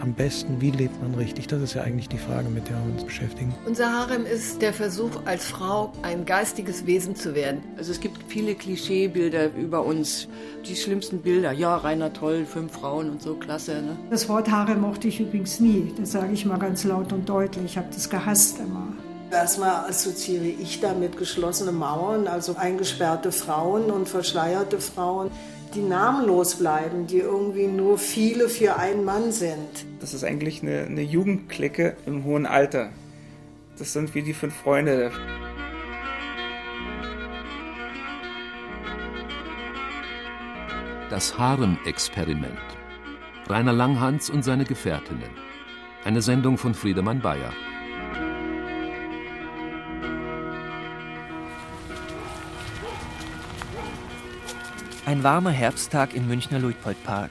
am besten, wie lebt man richtig? Das ist ja eigentlich die Frage, mit der wir uns beschäftigen. Unser Harem ist der Versuch, als Frau ein geistiges Wesen zu werden. Also es gibt viele Klischeebilder über uns. Die schlimmsten Bilder, ja, Rainer Toll, fünf Frauen und so, klasse. Ne? Das Wort Harem mochte ich übrigens nie. Das sage ich mal ganz laut und deutlich. Ich habe das gehasst immer. Erstmal assoziiere ich damit geschlossene Mauern, also eingesperrte Frauen und verschleierte Frauen die namenlos bleiben, die irgendwie nur viele für einen Mann sind. Das ist eigentlich eine, eine Jugendklicke im hohen Alter. Das sind wie die fünf Freunde. Das Harem-Experiment. Rainer Langhans und seine Gefährtinnen. Eine Sendung von Friedemann Bayer. Ein warmer Herbsttag im Münchner Luitpoldpark.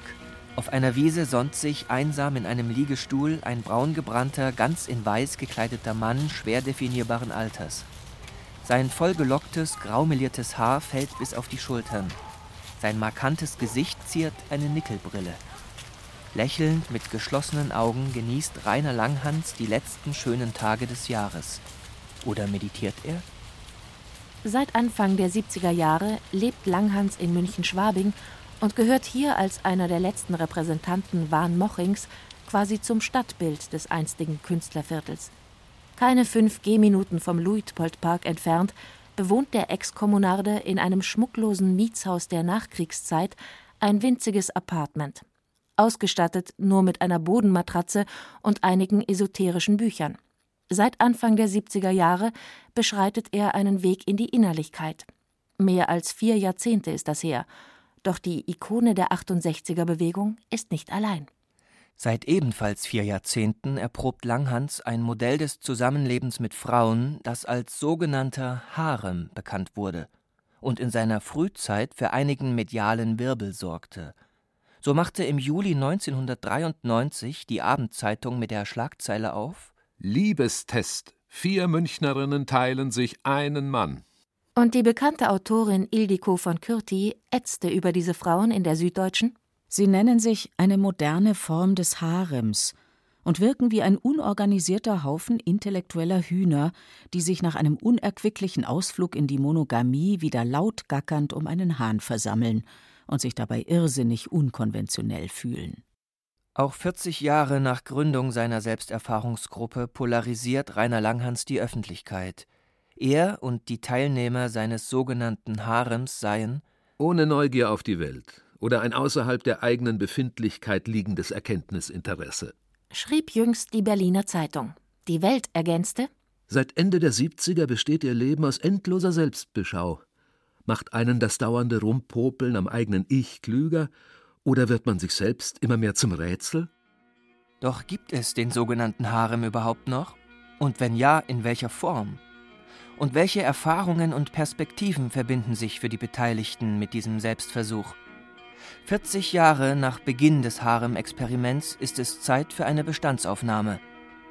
Auf einer Wiese sonnt sich einsam in einem Liegestuhl ein braungebrannter, ganz in weiß gekleideter Mann schwer definierbaren Alters. Sein vollgelocktes, graumeliertes Haar fällt bis auf die Schultern. Sein markantes Gesicht ziert eine Nickelbrille. Lächelnd mit geschlossenen Augen genießt Rainer Langhans die letzten schönen Tage des Jahres. Oder meditiert er? Seit Anfang der 70er Jahre lebt Langhans in München-Schwabing und gehört hier als einer der letzten Repräsentanten Wahn Mochings quasi zum Stadtbild des einstigen Künstlerviertels. Keine fünf Gehminuten vom Luitpoldpark entfernt bewohnt der Ex-Kommunarde in einem schmucklosen Mietshaus der Nachkriegszeit ein winziges Apartment, ausgestattet nur mit einer Bodenmatratze und einigen esoterischen Büchern. Seit Anfang der 70er Jahre beschreitet er einen Weg in die Innerlichkeit. Mehr als vier Jahrzehnte ist das her. Doch die Ikone der 68er Bewegung ist nicht allein. Seit ebenfalls vier Jahrzehnten erprobt Langhans ein Modell des Zusammenlebens mit Frauen, das als sogenannter Harem bekannt wurde und in seiner Frühzeit für einigen medialen Wirbel sorgte. So machte im Juli 1993 die Abendzeitung mit der Schlagzeile auf Liebestest. Vier Münchnerinnen teilen sich einen Mann. Und die bekannte Autorin Ildiko von Kürti ätzte über diese Frauen in der Süddeutschen. Sie nennen sich eine moderne Form des Harems und wirken wie ein unorganisierter Haufen intellektueller Hühner, die sich nach einem unerquicklichen Ausflug in die Monogamie wieder laut gackernd um einen Hahn versammeln und sich dabei irrsinnig unkonventionell fühlen. Auch 40 Jahre nach Gründung seiner Selbsterfahrungsgruppe polarisiert Rainer Langhans die Öffentlichkeit. Er und die Teilnehmer seines sogenannten Harems seien ohne Neugier auf die Welt oder ein außerhalb der eigenen Befindlichkeit liegendes Erkenntnisinteresse. Schrieb jüngst die Berliner Zeitung. Die Welt ergänzte Seit Ende der 70er besteht ihr Leben aus endloser Selbstbeschau. Macht einen das dauernde Rumpopeln am eigenen Ich klüger oder wird man sich selbst immer mehr zum Rätsel? Doch gibt es den sogenannten Harem überhaupt noch? Und wenn ja, in welcher Form? Und welche Erfahrungen und Perspektiven verbinden sich für die Beteiligten mit diesem Selbstversuch? 40 Jahre nach Beginn des Harem-Experiments ist es Zeit für eine Bestandsaufnahme,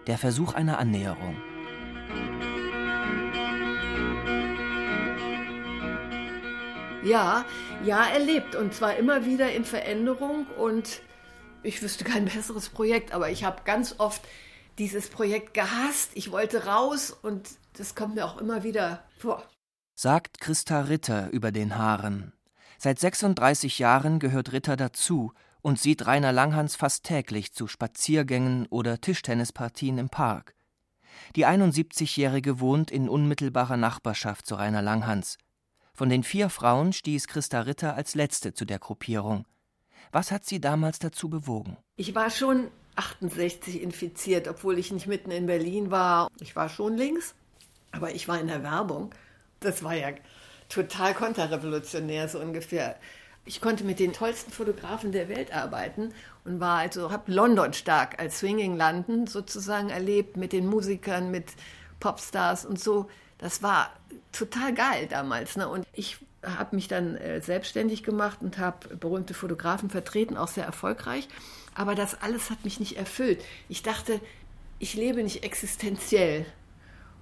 der Versuch einer Annäherung. Ja, ja, erlebt und zwar immer wieder in Veränderung und ich wüsste kein besseres Projekt, aber ich habe ganz oft dieses Projekt gehasst. Ich wollte raus und das kommt mir auch immer wieder vor. Sagt Christa Ritter über den Haaren. Seit 36 Jahren gehört Ritter dazu und sieht Rainer Langhans fast täglich zu Spaziergängen oder Tischtennispartien im Park. Die 71-Jährige wohnt in unmittelbarer Nachbarschaft zu Rainer Langhans. Von den vier Frauen stieß Christa Ritter als letzte zu der Gruppierung. Was hat sie damals dazu bewogen? Ich war schon 68 infiziert, obwohl ich nicht mitten in Berlin war. Ich war schon links, aber ich war in der Werbung. Das war ja total konterrevolutionär so ungefähr. Ich konnte mit den tollsten Fotografen der Welt arbeiten und war also habe London stark als Swinging London sozusagen erlebt mit den Musikern, mit Popstars und so. Das war total geil damals. Ne? Und ich habe mich dann äh, selbstständig gemacht und habe berühmte Fotografen vertreten, auch sehr erfolgreich. Aber das alles hat mich nicht erfüllt. Ich dachte, ich lebe nicht existenziell.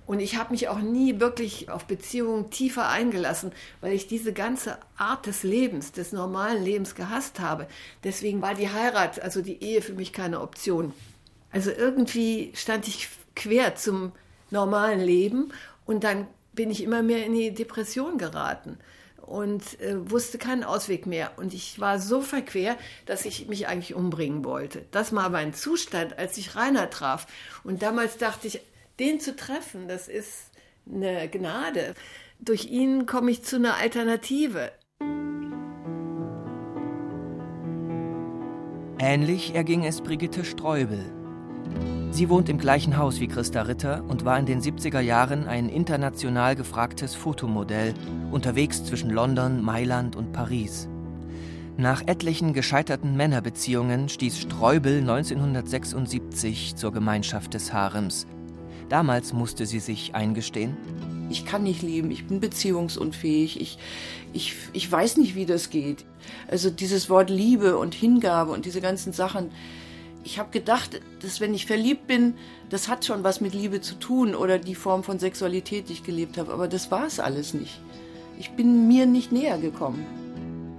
Und ich habe mich auch nie wirklich auf Beziehungen tiefer eingelassen, weil ich diese ganze Art des Lebens, des normalen Lebens gehasst habe. Deswegen war die Heirat, also die Ehe für mich keine Option. Also irgendwie stand ich quer zum normalen Leben und dann bin ich immer mehr in die Depression geraten und äh, wusste keinen Ausweg mehr. Und ich war so verquer, dass ich mich eigentlich umbringen wollte. Das war mein Zustand, als ich Rainer traf. Und damals dachte ich, den zu treffen, das ist eine Gnade. Durch ihn komme ich zu einer Alternative. Ähnlich erging es Brigitte Streubel. Sie wohnt im gleichen Haus wie Christa Ritter und war in den 70er Jahren ein international gefragtes Fotomodell, unterwegs zwischen London, Mailand und Paris. Nach etlichen gescheiterten Männerbeziehungen stieß Streubel 1976 zur Gemeinschaft des Harems. Damals musste sie sich eingestehen. Ich kann nicht lieben, ich bin beziehungsunfähig, ich, ich, ich weiß nicht, wie das geht. Also dieses Wort Liebe und Hingabe und diese ganzen Sachen, ich habe gedacht, dass wenn ich verliebt bin, das hat schon was mit Liebe zu tun oder die Form von Sexualität, die ich gelebt habe. Aber das war es alles nicht. Ich bin mir nicht näher gekommen.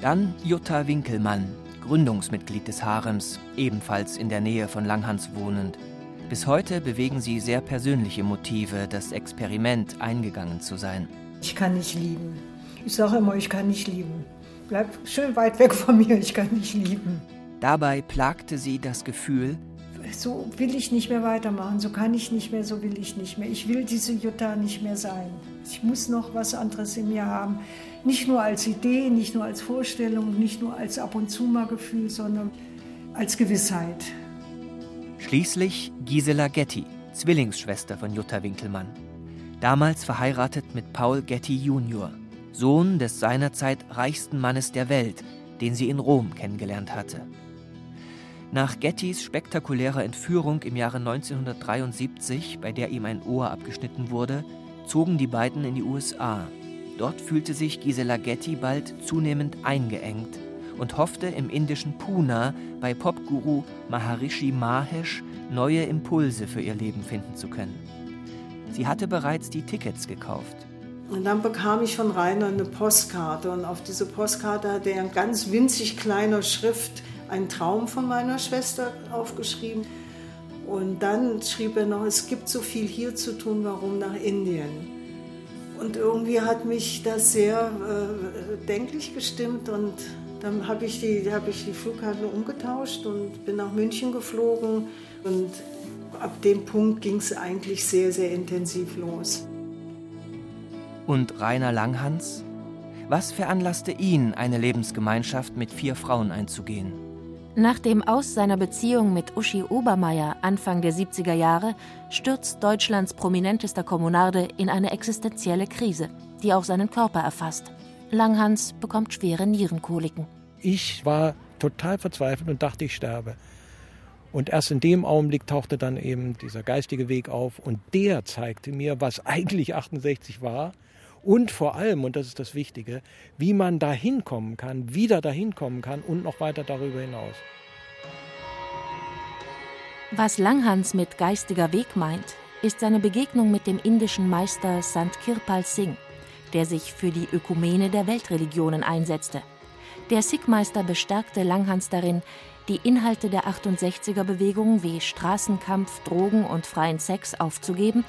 Dann Jutta Winkelmann, Gründungsmitglied des Harems, ebenfalls in der Nähe von Langhans wohnend. Bis heute bewegen sie sehr persönliche Motive, das Experiment eingegangen zu sein. Ich kann nicht lieben. Ich sage immer, ich kann nicht lieben. Bleib schön weit weg von mir, ich kann nicht lieben. Dabei plagte sie das Gefühl, so will ich nicht mehr weitermachen, so kann ich nicht mehr, so will ich nicht mehr. Ich will diese Jutta nicht mehr sein. Ich muss noch was anderes in mir haben. Nicht nur als Idee, nicht nur als Vorstellung, nicht nur als ab und zu mal Gefühl, sondern als Gewissheit. Schließlich Gisela Getty, Zwillingsschwester von Jutta Winkelmann. Damals verheiratet mit Paul Getty Jr., Sohn des seinerzeit reichsten Mannes der Welt, den sie in Rom kennengelernt hatte. Nach Gettys spektakulärer Entführung im Jahre 1973, bei der ihm ein Ohr abgeschnitten wurde, zogen die beiden in die USA. Dort fühlte sich Gisela Getty bald zunehmend eingeengt und hoffte im indischen Pune bei Popguru Maharishi Mahesh neue Impulse für ihr Leben finden zu können. Sie hatte bereits die Tickets gekauft. Und dann bekam ich von Rainer eine Postkarte und auf diese Postkarte hat er in ganz winzig kleiner Schrift einen Traum von meiner Schwester aufgeschrieben. Und dann schrieb er noch, es gibt so viel hier zu tun, warum nach Indien? Und irgendwie hat mich das sehr äh, denklich gestimmt und dann habe ich, die, hab die Flugkarte umgetauscht und bin nach München geflogen und ab dem Punkt ging es eigentlich sehr, sehr intensiv los. Und Rainer Langhans? Was veranlasste ihn, eine Lebensgemeinschaft mit vier Frauen einzugehen? Nach dem Aus seiner Beziehung mit Uschi Obermeier Anfang der 70er Jahre stürzt Deutschlands prominentester Kommunarde in eine existenzielle Krise, die auch seinen Körper erfasst. Langhans bekommt schwere Nierenkoliken. Ich war total verzweifelt und dachte, ich sterbe. Und erst in dem Augenblick tauchte dann eben dieser geistige Weg auf und der zeigte mir, was eigentlich 68 war und vor allem, und das ist das Wichtige, wie man dahin kommen kann, wieder dahin kommen kann und noch weiter darüber hinaus. Was Langhans mit geistiger Weg meint, ist seine Begegnung mit dem indischen Meister Sant Kirpal Singh, der sich für die Ökumene der Weltreligionen einsetzte. Der Sikh-Meister bestärkte Langhans darin, die Inhalte der 68er-Bewegung wie Straßenkampf, Drogen und freien Sex aufzugeben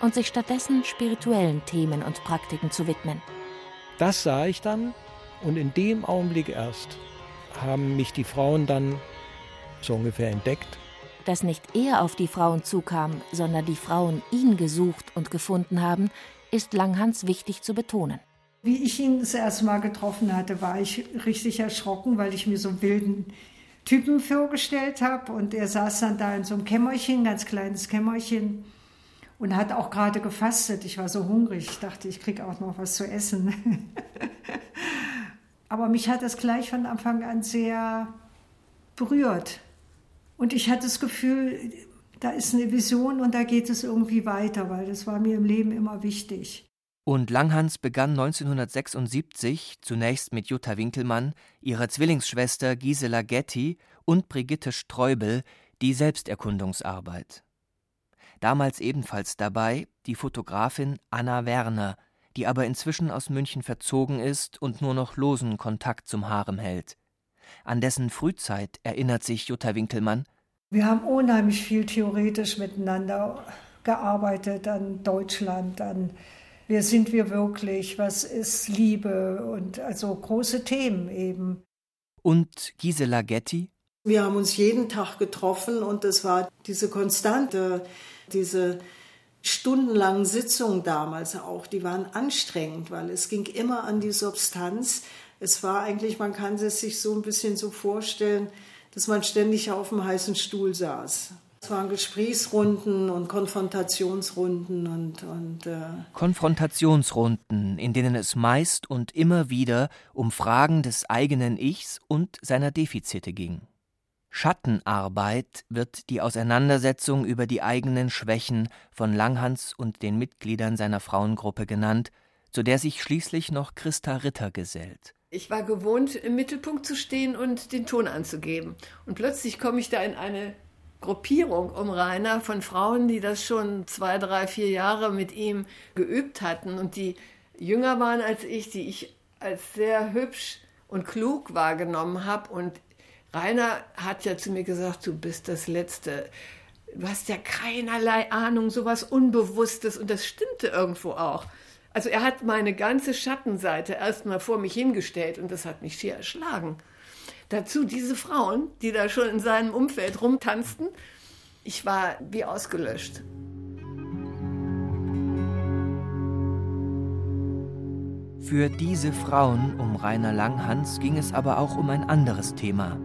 und sich stattdessen spirituellen Themen und Praktiken zu widmen. Das sah ich dann und in dem Augenblick erst haben mich die Frauen dann so ungefähr entdeckt. Dass nicht er auf die Frauen zukam, sondern die Frauen ihn gesucht und gefunden haben, ist Langhans wichtig zu betonen. Wie ich ihn das erste Mal getroffen hatte, war ich richtig erschrocken, weil ich mir so einen wilden Typen vorgestellt habe. Und er saß dann da in so einem Kämmerchen, ganz kleines Kämmerchen und hat auch gerade gefastet. Ich war so hungrig, ich dachte, ich kriege auch noch was zu essen. Aber mich hat das gleich von Anfang an sehr berührt. Und ich hatte das Gefühl, da ist eine Vision und da geht es irgendwie weiter, weil das war mir im Leben immer wichtig. Und Langhans begann 1976 zunächst mit Jutta Winkelmann, ihrer Zwillingsschwester Gisela Getty und Brigitte Streubel die Selbsterkundungsarbeit. Damals ebenfalls dabei die Fotografin Anna Werner, die aber inzwischen aus München verzogen ist und nur noch losen Kontakt zum Harem hält. An dessen Frühzeit erinnert sich Jutta Winkelmann. Wir haben unheimlich viel theoretisch miteinander gearbeitet an Deutschland, an wer sind wir wirklich, was ist Liebe und also große Themen eben. Und Gisela Getty? Wir haben uns jeden Tag getroffen und es war diese konstante, diese stundenlangen Sitzungen damals auch, die waren anstrengend, weil es ging immer an die Substanz. Es war eigentlich, man kann es sich so ein bisschen so vorstellen, dass man ständig auf dem heißen Stuhl saß. Es waren Gesprächsrunden und Konfrontationsrunden und. und äh Konfrontationsrunden, in denen es meist und immer wieder um Fragen des eigenen Ichs und seiner Defizite ging. Schattenarbeit wird die Auseinandersetzung über die eigenen Schwächen von Langhans und den Mitgliedern seiner Frauengruppe genannt, zu der sich schließlich noch Christa Ritter gesellt. Ich war gewohnt, im Mittelpunkt zu stehen und den Ton anzugeben. Und plötzlich komme ich da in eine Gruppierung um Rainer von Frauen, die das schon zwei, drei, vier Jahre mit ihm geübt hatten und die jünger waren als ich, die ich als sehr hübsch und klug wahrgenommen habe. Und Rainer hat ja zu mir gesagt, du bist das Letzte. Du hast ja keinerlei Ahnung, sowas Unbewusstes. Und das stimmte irgendwo auch. Also er hat meine ganze Schattenseite erstmal vor mich hingestellt und das hat mich schier erschlagen. Dazu diese Frauen, die da schon in seinem Umfeld rumtanzten. Ich war wie ausgelöscht. Für diese Frauen um Rainer Langhans ging es aber auch um ein anderes Thema.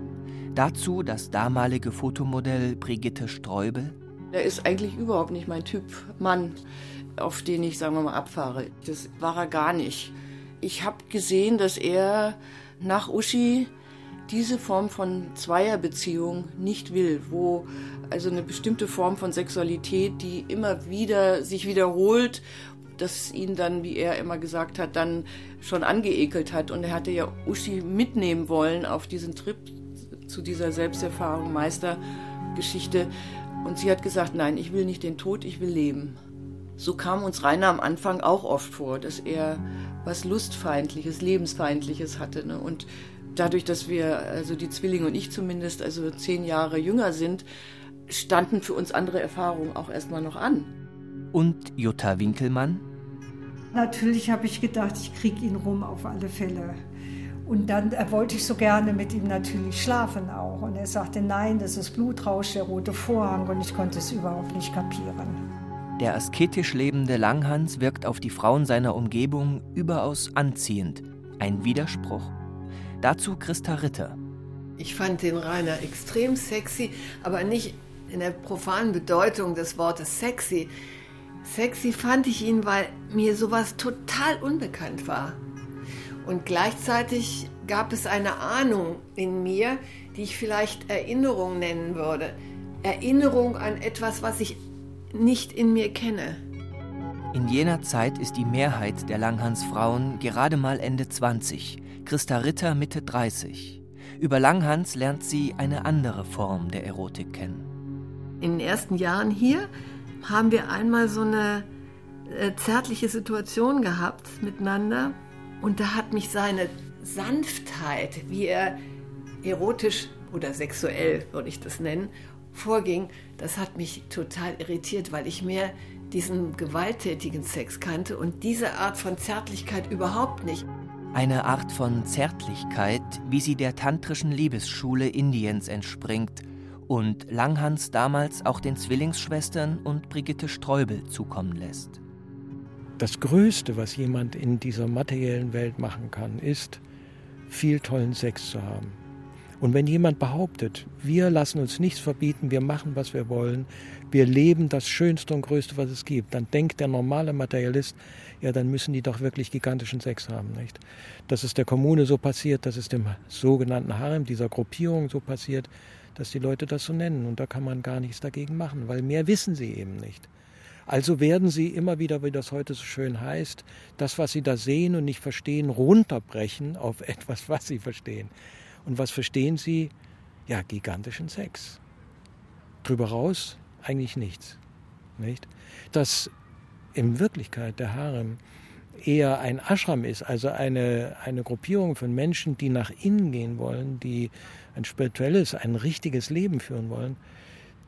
Dazu das damalige Fotomodell Brigitte Streubel. Er ist eigentlich überhaupt nicht mein Typ Mann, auf den ich, sagen wir mal, abfahre. Das war er gar nicht. Ich habe gesehen, dass er nach Uschi diese Form von Zweierbeziehung nicht will, wo also eine bestimmte Form von Sexualität, die immer wieder sich wiederholt, das ihn dann, wie er immer gesagt hat, dann schon angeekelt hat. Und er hatte ja Uschi mitnehmen wollen auf diesen Trip zu dieser Selbsterfahrung, Meistergeschichte. Und sie hat gesagt, nein, ich will nicht den Tod, ich will leben. So kam uns Rainer am Anfang auch oft vor, dass er was Lustfeindliches, Lebensfeindliches hatte. Ne? Und dadurch, dass wir, also die Zwillinge und ich zumindest, also zehn Jahre jünger sind, standen für uns andere Erfahrungen auch erstmal noch an. Und Jutta Winkelmann? Natürlich habe ich gedacht, ich kriege ihn rum auf alle Fälle. Und dann äh, wollte ich so gerne mit ihm natürlich schlafen auch. Und er sagte, nein, das ist Blutrausch, der rote Vorhang. Und ich konnte es überhaupt nicht kapieren. Der asketisch lebende Langhans wirkt auf die Frauen seiner Umgebung überaus anziehend. Ein Widerspruch? Dazu Christa Ritter. Ich fand den Rainer extrem sexy, aber nicht in der profanen Bedeutung des Wortes sexy. Sexy fand ich ihn, weil mir sowas total unbekannt war. Und gleichzeitig gab es eine Ahnung in mir, die ich vielleicht Erinnerung nennen würde. Erinnerung an etwas, was ich nicht in mir kenne. In jener Zeit ist die Mehrheit der Langhans-Frauen gerade mal Ende 20. Christa Ritter Mitte 30. Über Langhans lernt sie eine andere Form der Erotik kennen. In den ersten Jahren hier haben wir einmal so eine äh, zärtliche Situation gehabt miteinander und da hat mich seine Sanftheit, wie er erotisch oder sexuell, würde ich das nennen, vorging, das hat mich total irritiert, weil ich mehr diesen gewalttätigen Sex kannte und diese Art von Zärtlichkeit überhaupt nicht. Eine Art von Zärtlichkeit, wie sie der tantrischen Liebesschule Indiens entspringt und Langhans damals auch den Zwillingsschwestern und Brigitte Streubel zukommen lässt. Das Größte, was jemand in dieser materiellen Welt machen kann, ist, viel tollen Sex zu haben. Und wenn jemand behauptet, wir lassen uns nichts verbieten, wir machen, was wir wollen, wir leben das Schönste und Größte, was es gibt, dann denkt der normale Materialist, ja, dann müssen die doch wirklich gigantischen Sex haben, nicht? Das ist der Kommune so passiert, das ist dem sogenannten Harem, dieser Gruppierung so passiert, dass die Leute das so nennen. Und da kann man gar nichts dagegen machen, weil mehr wissen sie eben nicht. Also werden sie immer wieder, wie das heute so schön heißt, das, was sie da sehen und nicht verstehen, runterbrechen auf etwas, was sie verstehen. Und was verstehen sie? Ja, gigantischen Sex. Drüber raus eigentlich nichts. Nicht? Dass in Wirklichkeit der Harem eher ein Ashram ist, also eine, eine Gruppierung von Menschen, die nach innen gehen wollen, die ein spirituelles, ein richtiges Leben führen wollen,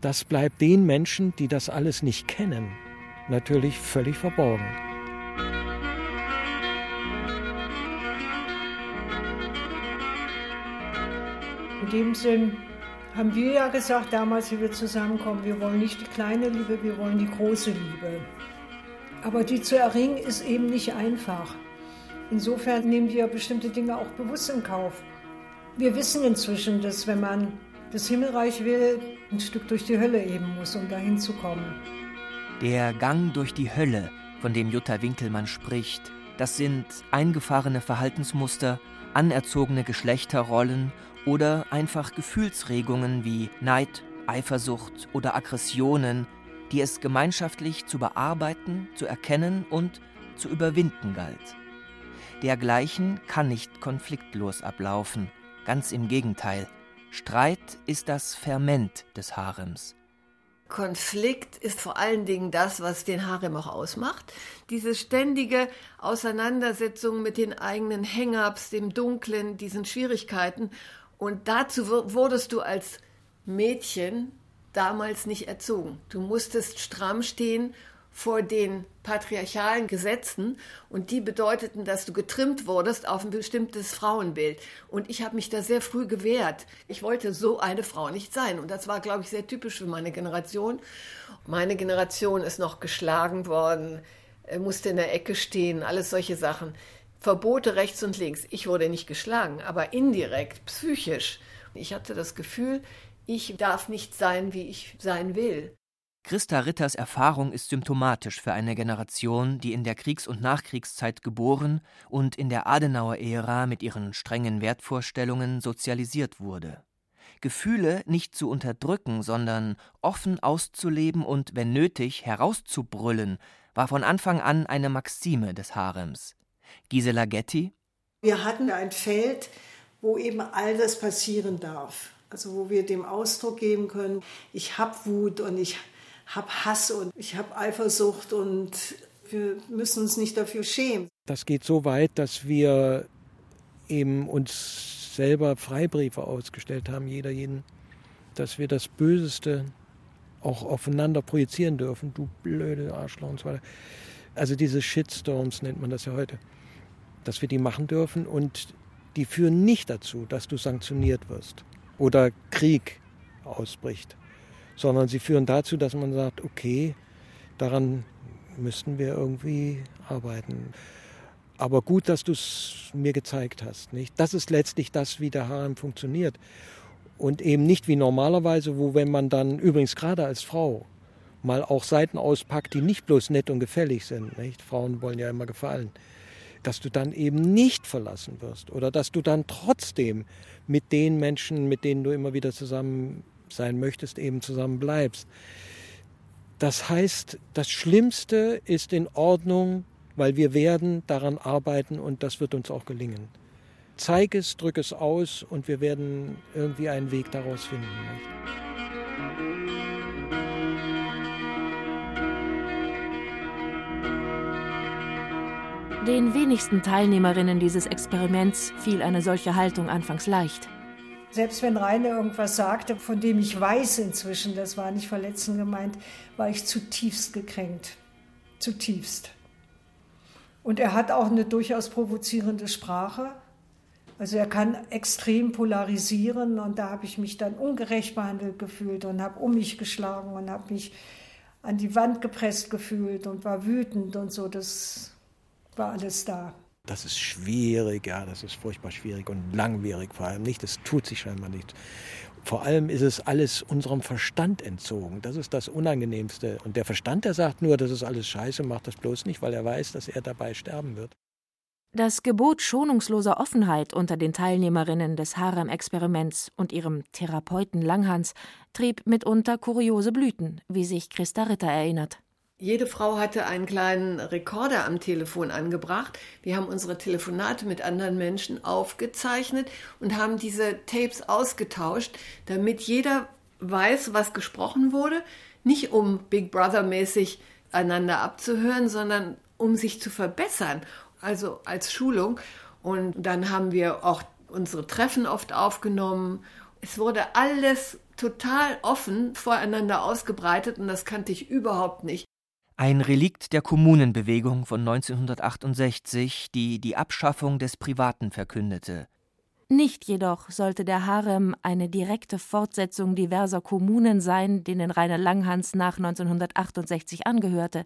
das bleibt den Menschen, die das alles nicht kennen, natürlich völlig verborgen. In dem Sinn haben wir ja gesagt, damals, wie wir zusammenkommen, wir wollen nicht die kleine Liebe, wir wollen die große Liebe. Aber die zu erringen ist eben nicht einfach. Insofern nehmen wir bestimmte Dinge auch bewusst in Kauf. Wir wissen inzwischen, dass wenn man das Himmelreich will, ein Stück durch die Hölle eben muss, um dahin zu kommen. Der Gang durch die Hölle, von dem Jutta Winkelmann spricht, das sind eingefahrene Verhaltensmuster, anerzogene Geschlechterrollen oder einfach Gefühlsregungen wie Neid, Eifersucht oder Aggressionen, die es gemeinschaftlich zu bearbeiten, zu erkennen und zu überwinden galt. Dergleichen kann nicht konfliktlos ablaufen, ganz im Gegenteil. Streit ist das Ferment des Harems. Konflikt ist vor allen Dingen das, was den Harem auch ausmacht. Diese ständige Auseinandersetzung mit den eigenen Hang-ups, dem Dunklen, diesen Schwierigkeiten. Und dazu wurdest du als Mädchen damals nicht erzogen. Du musstest stramm stehen vor den patriarchalen Gesetzen und die bedeuteten, dass du getrimmt wurdest auf ein bestimmtes Frauenbild. Und ich habe mich da sehr früh gewehrt. Ich wollte so eine Frau nicht sein. Und das war, glaube ich, sehr typisch für meine Generation. Meine Generation ist noch geschlagen worden, musste in der Ecke stehen, alles solche Sachen. Verbote rechts und links. Ich wurde nicht geschlagen, aber indirekt, psychisch. Ich hatte das Gefühl, ich darf nicht sein, wie ich sein will. Christa Ritters Erfahrung ist symptomatisch für eine Generation, die in der Kriegs- und Nachkriegszeit geboren und in der Adenauer-Ära mit ihren strengen Wertvorstellungen sozialisiert wurde. Gefühle nicht zu unterdrücken, sondern offen auszuleben und, wenn nötig, herauszubrüllen, war von Anfang an eine Maxime des Harems. Gisela Getty Wir hatten ein Feld, wo eben all das passieren darf. Also wo wir dem Ausdruck geben können, ich habe Wut und ich habe Hass und ich habe Eifersucht und wir müssen uns nicht dafür schämen. Das geht so weit, dass wir eben uns selber Freibriefe ausgestellt haben, jeder jeden, dass wir das Böseste auch aufeinander projizieren dürfen. Du blöde Arschloch und so weiter. Also diese Shitstorms nennt man das ja heute. Dass wir die machen dürfen und die führen nicht dazu, dass du sanktioniert wirst oder Krieg ausbricht, sondern sie führen dazu, dass man sagt, okay, daran müssten wir irgendwie arbeiten. Aber gut, dass du es mir gezeigt hast. Nicht? Das ist letztlich das, wie der Harem funktioniert. Und eben nicht wie normalerweise, wo wenn man dann übrigens gerade als Frau mal auch Seiten auspackt, die nicht bloß nett und gefällig sind. Nicht? Frauen wollen ja immer gefallen dass du dann eben nicht verlassen wirst oder dass du dann trotzdem mit den Menschen, mit denen du immer wieder zusammen sein möchtest, eben zusammen bleibst. Das heißt, das Schlimmste ist in Ordnung, weil wir werden daran arbeiten und das wird uns auch gelingen. Zeig es, drück es aus und wir werden irgendwie einen Weg daraus finden. Den wenigsten Teilnehmerinnen dieses Experiments fiel eine solche Haltung anfangs leicht. Selbst wenn Rainer irgendwas sagte, von dem ich weiß inzwischen, das war nicht verletzend gemeint, war ich zutiefst gekränkt. Zutiefst. Und er hat auch eine durchaus provozierende Sprache. Also er kann extrem polarisieren und da habe ich mich dann ungerecht behandelt gefühlt und habe um mich geschlagen und habe mich an die Wand gepresst gefühlt und war wütend und so. Das war alles da. Das ist schwierig, ja, das ist furchtbar schwierig und langwierig vor allem nicht. Das tut sich scheinbar nicht. Vor allem ist es alles unserem Verstand entzogen. Das ist das Unangenehmste. Und der Verstand, der sagt nur, das ist alles scheiße, macht das bloß nicht, weil er weiß, dass er dabei sterben wird. Das Gebot schonungsloser Offenheit unter den Teilnehmerinnen des Harem-Experiments und ihrem Therapeuten Langhans trieb mitunter kuriose Blüten, wie sich Christa Ritter erinnert. Jede Frau hatte einen kleinen Rekorder am Telefon angebracht. Wir haben unsere Telefonate mit anderen Menschen aufgezeichnet und haben diese Tapes ausgetauscht, damit jeder weiß, was gesprochen wurde. Nicht um Big Brother mäßig einander abzuhören, sondern um sich zu verbessern, also als Schulung. Und dann haben wir auch unsere Treffen oft aufgenommen. Es wurde alles total offen voreinander ausgebreitet und das kannte ich überhaupt nicht. Ein Relikt der Kommunenbewegung von 1968, die die Abschaffung des Privaten verkündete. Nicht jedoch sollte der Harem eine direkte Fortsetzung diverser Kommunen sein, denen Rainer Langhans nach 1968 angehörte.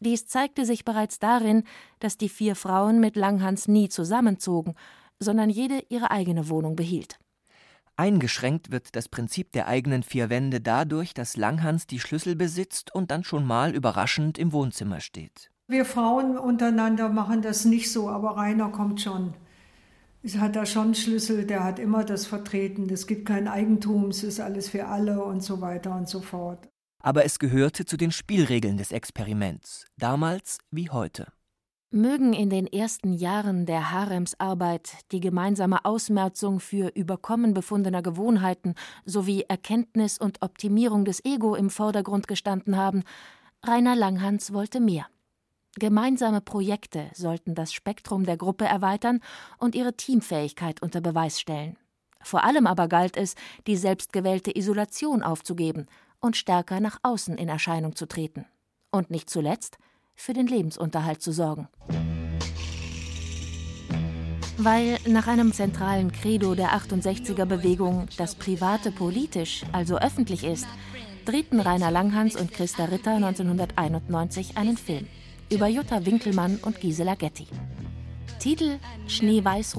Dies zeigte sich bereits darin, dass die vier Frauen mit Langhans nie zusammenzogen, sondern jede ihre eigene Wohnung behielt. Eingeschränkt wird das Prinzip der eigenen vier Wände dadurch, dass Langhans die Schlüssel besitzt und dann schon mal überraschend im Wohnzimmer steht. Wir Frauen untereinander machen das nicht so, aber Rainer kommt schon. Es hat da schon Schlüssel, der hat immer das vertreten. Es gibt kein Eigentum, es ist alles für alle und so weiter und so fort. Aber es gehörte zu den Spielregeln des Experiments, damals wie heute. Mögen in den ersten Jahren der Haremsarbeit die gemeinsame Ausmerzung für Überkommen befundener Gewohnheiten sowie Erkenntnis und Optimierung des Ego im Vordergrund gestanden haben, Rainer Langhans wollte mehr. Gemeinsame Projekte sollten das Spektrum der Gruppe erweitern und ihre Teamfähigkeit unter Beweis stellen. Vor allem aber galt es, die selbstgewählte Isolation aufzugeben und stärker nach außen in Erscheinung zu treten. Und nicht zuletzt für den Lebensunterhalt zu sorgen. Weil nach einem zentralen Credo der 68er Bewegung das Private politisch, also öffentlich ist, drehten Rainer Langhans und Christa Ritter 1991 einen Film über Jutta Winkelmann und Gisela Getty. Titel Schneeweiß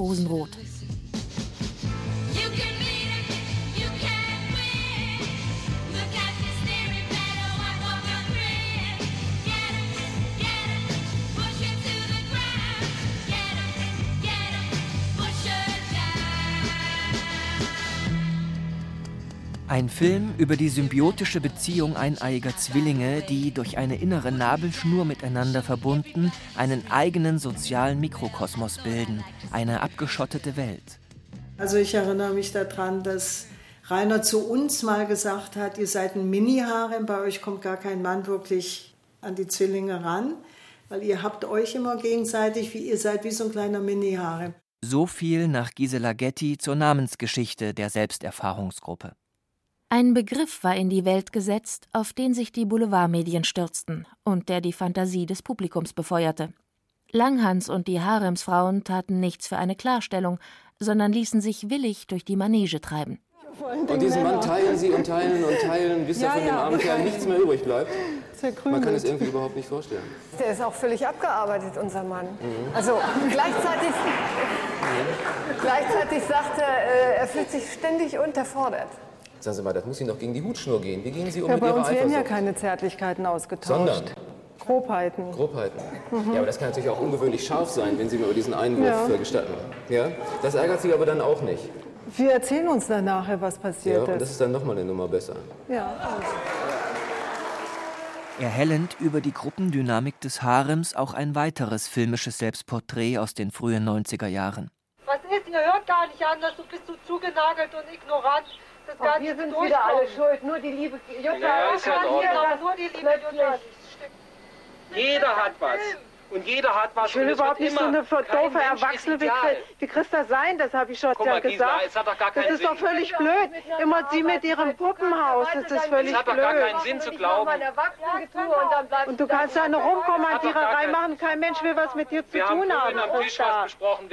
Ein Film über die symbiotische Beziehung eineiiger Zwillinge, die durch eine innere Nabelschnur miteinander verbunden einen eigenen sozialen Mikrokosmos bilden, eine abgeschottete Welt. Also ich erinnere mich daran, dass Rainer zu uns mal gesagt hat, ihr seid ein Mini-Harem, bei euch kommt gar kein Mann wirklich an die Zwillinge ran, weil ihr habt euch immer gegenseitig, wie ihr seid wie so ein kleiner Mini-Harem. So viel nach Gisela Getty zur Namensgeschichte der Selbsterfahrungsgruppe. Ein Begriff war in die Welt gesetzt, auf den sich die Boulevardmedien stürzten und der die Fantasie des Publikums befeuerte. Langhans und die Haremsfrauen taten nichts für eine Klarstellung, sondern ließen sich willig durch die Manege treiben. Und diesen Mann teilen sie und teilen und teilen, bis ja, da von ja, dem armen Kerl nichts mehr übrig bleibt. Man kann es irgendwie überhaupt nicht vorstellen. Der ist auch völlig abgearbeitet, unser Mann. Mhm. Also gleichzeitig, mhm. gleichzeitig sagt er, äh, er fühlt sich ständig unterfordert. Sagen Sie mal, das muss Ihnen doch gegen die Hutschnur gehen. Wie gehen Sie um ja, mit bei Ihrer uns werden ja keine Zärtlichkeiten ausgetauscht. Sondern? Grobheiten. Grobheiten. Mhm. Ja, aber das kann natürlich auch ungewöhnlich scharf sein, wenn Sie mir diesen Einwurf ja. gestatten. Ja? Das ärgert Sie aber dann auch nicht. Wir erzählen uns dann nachher, was passiert ja, ist. Und das ist dann nochmal eine Nummer besser. Ja. Erhellend über die Gruppendynamik des Harems auch ein weiteres filmisches Selbstporträt aus den frühen 90er Jahren. Was ist? Ihr hört gar nicht anders, du bist so zugenagelt und ignorant das Ach, wir sind wieder alle schuld, nur die liebe Jutta. Ja, ist ja hier, nur die liebe Jutta. Jeder hat was. Und jeder hat was. Ich will überhaupt nicht so eine doofe Erwachsene wie, wie Christa sein, das habe ich schon ja gesagt. Gisela, das ist Sinn. doch völlig blöd. Immer sie mit ihrem Puppenhaus, das ist völlig blöd. Das hat doch gar keinen Sinn zu glauben. Und du kannst eine Rumkommandiererei machen, kein Mensch will was mit dir zu tun haben.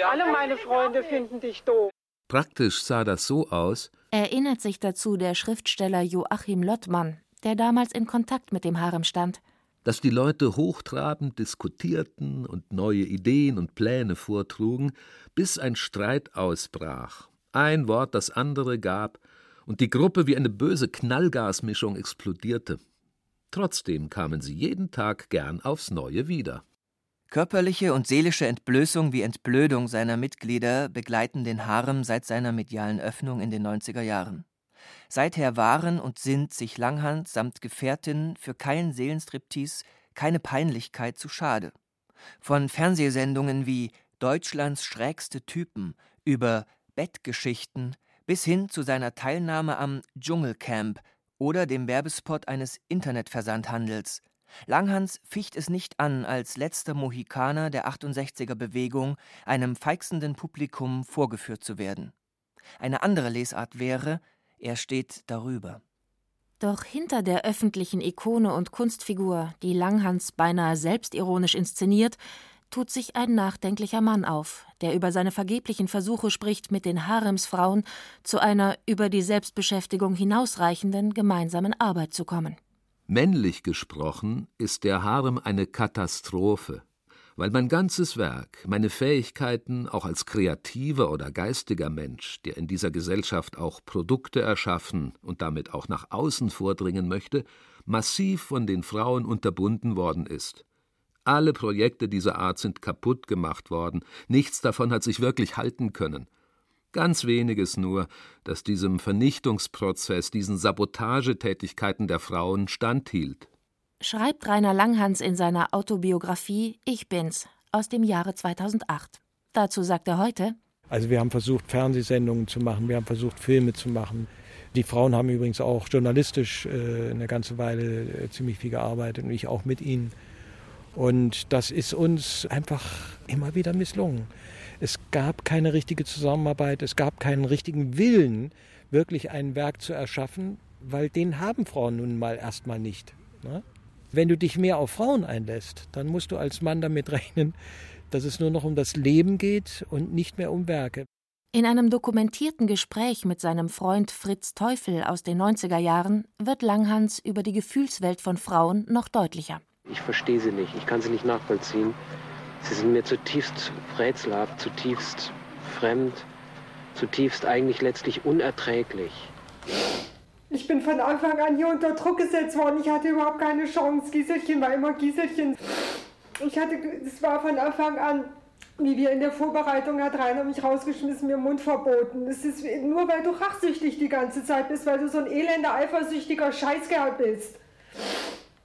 Alle meine Freunde finden dich doof. Praktisch sah das so aus, erinnert sich dazu der Schriftsteller Joachim Lottmann, der damals in Kontakt mit dem Harem stand. Dass die Leute hochtrabend diskutierten und neue Ideen und Pläne vortrugen, bis ein Streit ausbrach, ein Wort das andere gab und die Gruppe wie eine böse Knallgasmischung explodierte. Trotzdem kamen sie jeden Tag gern aufs Neue wieder. Körperliche und seelische Entblößung wie Entblödung seiner Mitglieder begleiten den Harem seit seiner medialen Öffnung in den 90er Jahren. Seither waren und sind sich Langhans samt Gefährtin für keinen Seelenstriptease, keine Peinlichkeit zu schade. Von Fernsehsendungen wie Deutschlands schrägste Typen über Bettgeschichten bis hin zu seiner Teilnahme am Dschungelcamp oder dem Werbespot eines Internetversandhandels – Langhans ficht es nicht an, als letzter Mohikaner der 68er Bewegung einem feixenden Publikum vorgeführt zu werden. Eine andere Lesart wäre, er steht darüber. Doch hinter der öffentlichen Ikone und Kunstfigur, die Langhans beinahe selbstironisch inszeniert, tut sich ein nachdenklicher Mann auf, der über seine vergeblichen Versuche spricht, mit den Haremsfrauen zu einer über die Selbstbeschäftigung hinausreichenden gemeinsamen Arbeit zu kommen. Männlich gesprochen ist der Harem eine Katastrophe, weil mein ganzes Werk, meine Fähigkeiten auch als kreativer oder geistiger Mensch, der in dieser Gesellschaft auch Produkte erschaffen und damit auch nach außen vordringen möchte, massiv von den Frauen unterbunden worden ist. Alle Projekte dieser Art sind kaputt gemacht worden, nichts davon hat sich wirklich halten können. Ganz weniges nur, das diesem Vernichtungsprozess, diesen Sabotagetätigkeiten der Frauen standhielt. Schreibt Rainer Langhans in seiner Autobiografie Ich bin's aus dem Jahre 2008. Dazu sagt er heute: Also, wir haben versucht, Fernsehsendungen zu machen, wir haben versucht, Filme zu machen. Die Frauen haben übrigens auch journalistisch äh, eine ganze Weile äh, ziemlich viel gearbeitet und ich auch mit ihnen. Und das ist uns einfach immer wieder misslungen. Es gab keine richtige Zusammenarbeit, es gab keinen richtigen Willen, wirklich ein Werk zu erschaffen, weil den haben Frauen nun mal erstmal nicht. Ne? Wenn du dich mehr auf Frauen einlässt, dann musst du als Mann damit rechnen, dass es nur noch um das Leben geht und nicht mehr um Werke. In einem dokumentierten Gespräch mit seinem Freund Fritz Teufel aus den 90er Jahren wird Langhans über die Gefühlswelt von Frauen noch deutlicher. Ich verstehe sie nicht, ich kann sie nicht nachvollziehen. Sie sind mir zutiefst rätselhaft, zutiefst fremd, zutiefst eigentlich letztlich unerträglich. Ich bin von Anfang an hier unter Druck gesetzt worden. Ich hatte überhaupt keine Chance. Gieselchen war immer Gieselchen. Ich hatte, es war von Anfang an, wie wir in der Vorbereitung hat Rainer mich rausgeschmissen, mir Mund verboten. Es ist nur, weil du rachsüchtig die ganze Zeit bist, weil du so ein elender, eifersüchtiger Scheißkerl bist.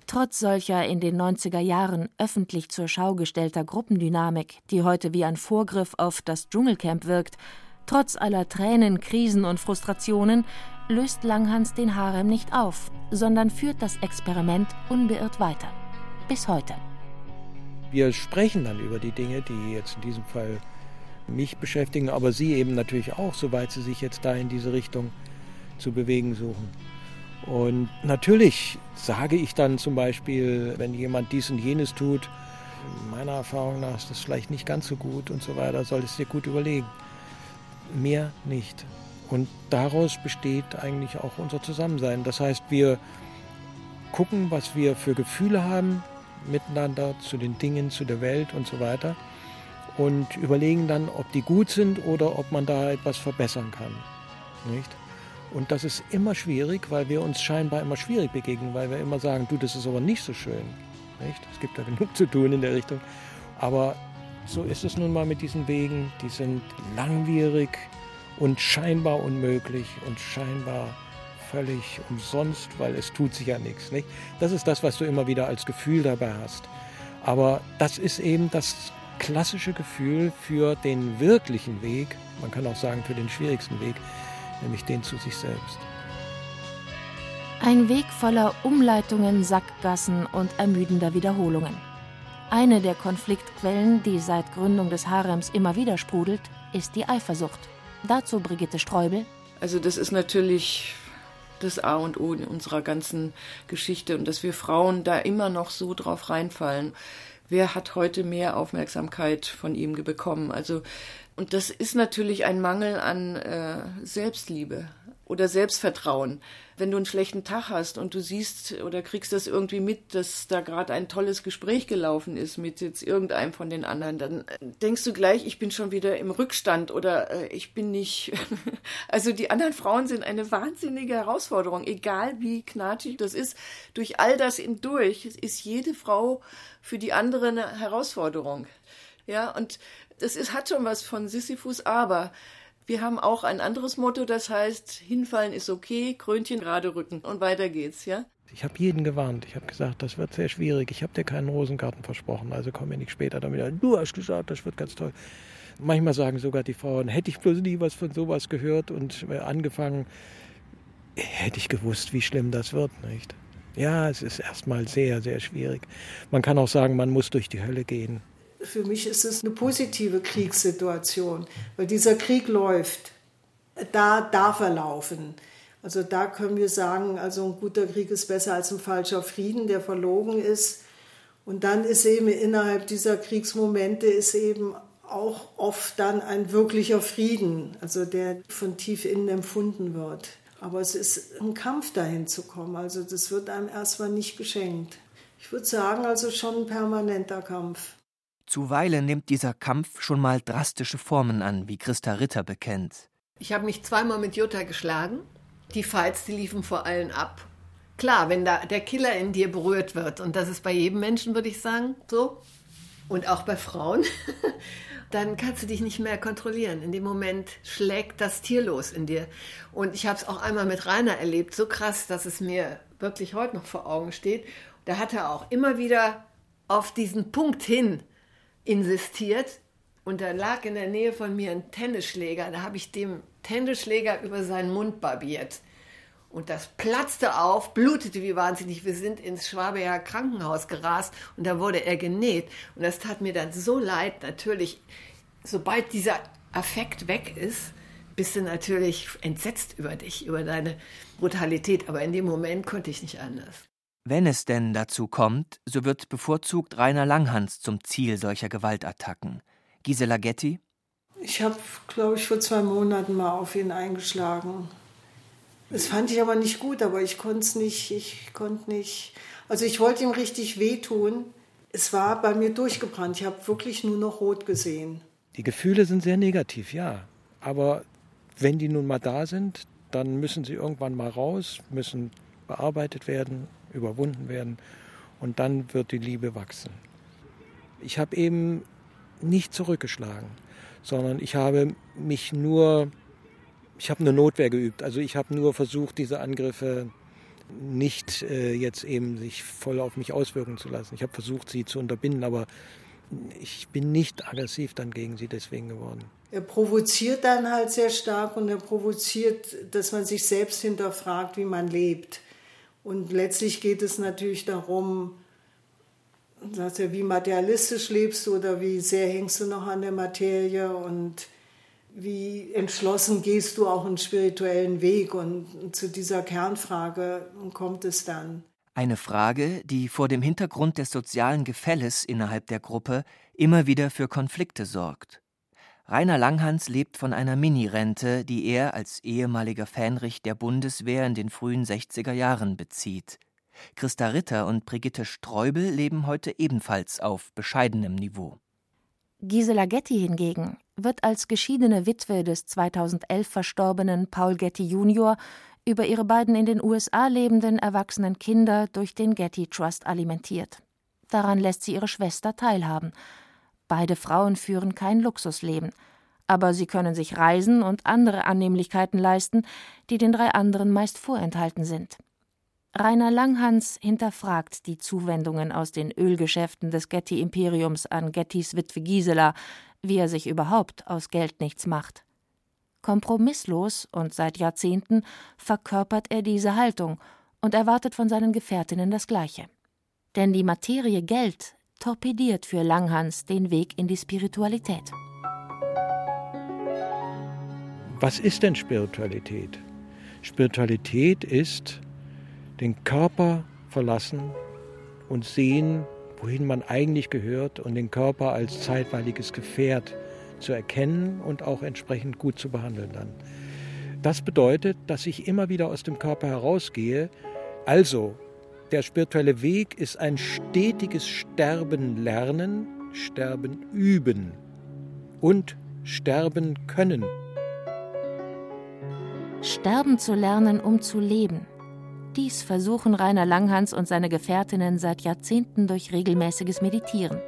Trotz solcher in den 90er Jahren öffentlich zur Schau gestellter Gruppendynamik, die heute wie ein Vorgriff auf das Dschungelcamp wirkt, trotz aller Tränen, Krisen und Frustrationen, löst Langhans den Harem nicht auf, sondern führt das Experiment unbeirrt weiter. Bis heute. Wir sprechen dann über die Dinge, die jetzt in diesem Fall mich beschäftigen, aber Sie eben natürlich auch, soweit Sie sich jetzt da in diese Richtung zu bewegen suchen. Und natürlich sage ich dann zum Beispiel, wenn jemand dies und jenes tut, meiner Erfahrung nach ist das vielleicht nicht ganz so gut und so weiter, soll es dir gut überlegen. Mehr nicht. Und daraus besteht eigentlich auch unser Zusammensein. Das heißt, wir gucken, was wir für Gefühle haben miteinander zu den Dingen, zu der Welt und so weiter und überlegen dann, ob die gut sind oder ob man da etwas verbessern kann. Nicht? Und das ist immer schwierig, weil wir uns scheinbar immer schwierig begegnen, weil wir immer sagen, du, das ist aber nicht so schön. Nicht? Es gibt da genug zu tun in der Richtung. Aber so ist es nun mal mit diesen Wegen. Die sind langwierig und scheinbar unmöglich und scheinbar völlig umsonst, weil es tut sich ja nichts. Nicht? Das ist das, was du immer wieder als Gefühl dabei hast. Aber das ist eben das klassische Gefühl für den wirklichen Weg, man kann auch sagen für den schwierigsten Weg, nämlich den zu sich selbst. Ein Weg voller Umleitungen, Sackgassen und ermüdender Wiederholungen. Eine der Konfliktquellen, die seit Gründung des Harems immer wieder sprudelt, ist die Eifersucht. Dazu Brigitte Streubel. Also das ist natürlich das A und O in unserer ganzen Geschichte und dass wir Frauen da immer noch so drauf reinfallen. Wer hat heute mehr Aufmerksamkeit von ihm bekommen? Also und das ist natürlich ein Mangel an äh, Selbstliebe. oder Selbstvertrauen. Wenn du einen schlechten Tag hast und du siehst oder kriegst das irgendwie mit, dass da gerade ein tolles Gespräch gelaufen ist mit jetzt irgendeinem von den anderen, dann denkst du gleich, ich bin schon wieder im Rückstand oder äh, ich bin nicht. also die anderen Frauen sind eine wahnsinnige Herausforderung, egal wie knatschig das ist. Durch all das hindurch ist jede Frau für die andere eine Herausforderung. Ja, und das ist, hat schon was von Sisyphus, aber wir haben auch ein anderes Motto, das heißt, hinfallen ist okay, Krönchen gerade rücken und weiter geht's, ja? Ich habe jeden gewarnt. Ich habe gesagt, das wird sehr schwierig. Ich habe dir keinen Rosengarten versprochen, also komm mir nicht später damit. Du hast gesagt, das wird ganz toll. Manchmal sagen sogar die Frauen, hätte ich bloß nie was von sowas gehört und äh, angefangen, hätte ich gewusst, wie schlimm das wird, nicht? Ja, es ist erstmal sehr, sehr schwierig. Man kann auch sagen, man muss durch die Hölle gehen. Für mich ist es eine positive Kriegssituation, weil dieser Krieg läuft. Da darf er laufen. Also da können wir sagen, also ein guter Krieg ist besser als ein falscher Frieden, der verlogen ist. Und dann ist eben innerhalb dieser Kriegsmomente ist eben auch oft dann ein wirklicher Frieden, also der von tief innen empfunden wird. Aber es ist ein Kampf dahin zu kommen. Also das wird einem erstmal nicht geschenkt. Ich würde sagen, also schon ein permanenter Kampf. Zuweilen nimmt dieser Kampf schon mal drastische Formen an, wie Christa Ritter bekennt. Ich habe mich zweimal mit Jutta geschlagen. Die Fights, die liefen vor allen ab. Klar, wenn da der Killer in dir berührt wird, und das ist bei jedem Menschen, würde ich sagen, so, und auch bei Frauen, dann kannst du dich nicht mehr kontrollieren. In dem Moment schlägt das Tier los in dir. Und ich habe es auch einmal mit Rainer erlebt, so krass, dass es mir wirklich heute noch vor Augen steht. Da hat er auch immer wieder auf diesen Punkt hin insistiert. Und da lag in der Nähe von mir ein Tennisschläger. Da habe ich dem Tennisschläger über seinen Mund barbiert. Und das platzte auf, blutete wie wahnsinnig. Wir sind ins Schwabeer Krankenhaus gerast und da wurde er genäht. Und das tat mir dann so leid. Natürlich, sobald dieser Affekt weg ist, bist du natürlich entsetzt über dich, über deine Brutalität. Aber in dem Moment konnte ich nicht anders. Wenn es denn dazu kommt, so wird bevorzugt Rainer Langhans zum Ziel solcher Gewaltattacken. Gisela Getty? Ich habe, glaube ich, vor zwei Monaten mal auf ihn eingeschlagen. Das fand ich aber nicht gut, aber ich konnte es nicht, ich konnte nicht. Also ich wollte ihm richtig wehtun. Es war bei mir durchgebrannt. Ich habe wirklich nur noch rot gesehen. Die Gefühle sind sehr negativ, ja. Aber wenn die nun mal da sind, dann müssen sie irgendwann mal raus, müssen bearbeitet werden, überwunden werden und dann wird die Liebe wachsen. Ich habe eben nicht zurückgeschlagen, sondern ich habe mich nur ich habe nur Notwehr geübt. Also ich habe nur versucht, diese Angriffe nicht äh, jetzt eben sich voll auf mich auswirken zu lassen. Ich habe versucht, sie zu unterbinden, aber ich bin nicht aggressiv dann gegen sie deswegen geworden. Er provoziert dann halt sehr stark und er provoziert, dass man sich selbst hinterfragt, wie man lebt. Und letztlich geht es natürlich darum, sagt er, wie materialistisch lebst du oder wie sehr hängst du noch an der Materie und wie entschlossen gehst du auch einen spirituellen Weg? Und zu dieser Kernfrage kommt es dann. Eine Frage, die vor dem Hintergrund des sozialen Gefälles innerhalb der Gruppe immer wieder für Konflikte sorgt. Rainer Langhans lebt von einer Minirente, die er als ehemaliger Fähnrich der Bundeswehr in den frühen 60er Jahren bezieht. Christa Ritter und Brigitte Streubel leben heute ebenfalls auf bescheidenem Niveau. Gisela Getty hingegen wird als geschiedene Witwe des 2011 verstorbenen Paul Getty Jr. über ihre beiden in den USA lebenden erwachsenen Kinder durch den Getty Trust alimentiert. Daran lässt sie ihre Schwester teilhaben. Beide Frauen führen kein Luxusleben, aber sie können sich Reisen und andere Annehmlichkeiten leisten, die den drei anderen meist vorenthalten sind. Rainer Langhans hinterfragt die Zuwendungen aus den Ölgeschäften des Getty-Imperiums an Gettys Witwe Gisela, wie er sich überhaupt aus Geld nichts macht. Kompromisslos und seit Jahrzehnten verkörpert er diese Haltung und erwartet von seinen Gefährtinnen das Gleiche. Denn die Materie Geld torpediert für Langhans den Weg in die Spiritualität. Was ist denn Spiritualität? Spiritualität ist den Körper verlassen und sehen, wohin man eigentlich gehört und den Körper als zeitweiliges Gefährt zu erkennen und auch entsprechend gut zu behandeln dann. Das bedeutet, dass ich immer wieder aus dem Körper herausgehe. Also, der spirituelle Weg ist ein stetiges Sterben lernen, Sterben üben und Sterben können. Sterben zu lernen, um zu leben. Dies versuchen Rainer Langhans und seine Gefährtinnen seit Jahrzehnten durch regelmäßiges Meditieren.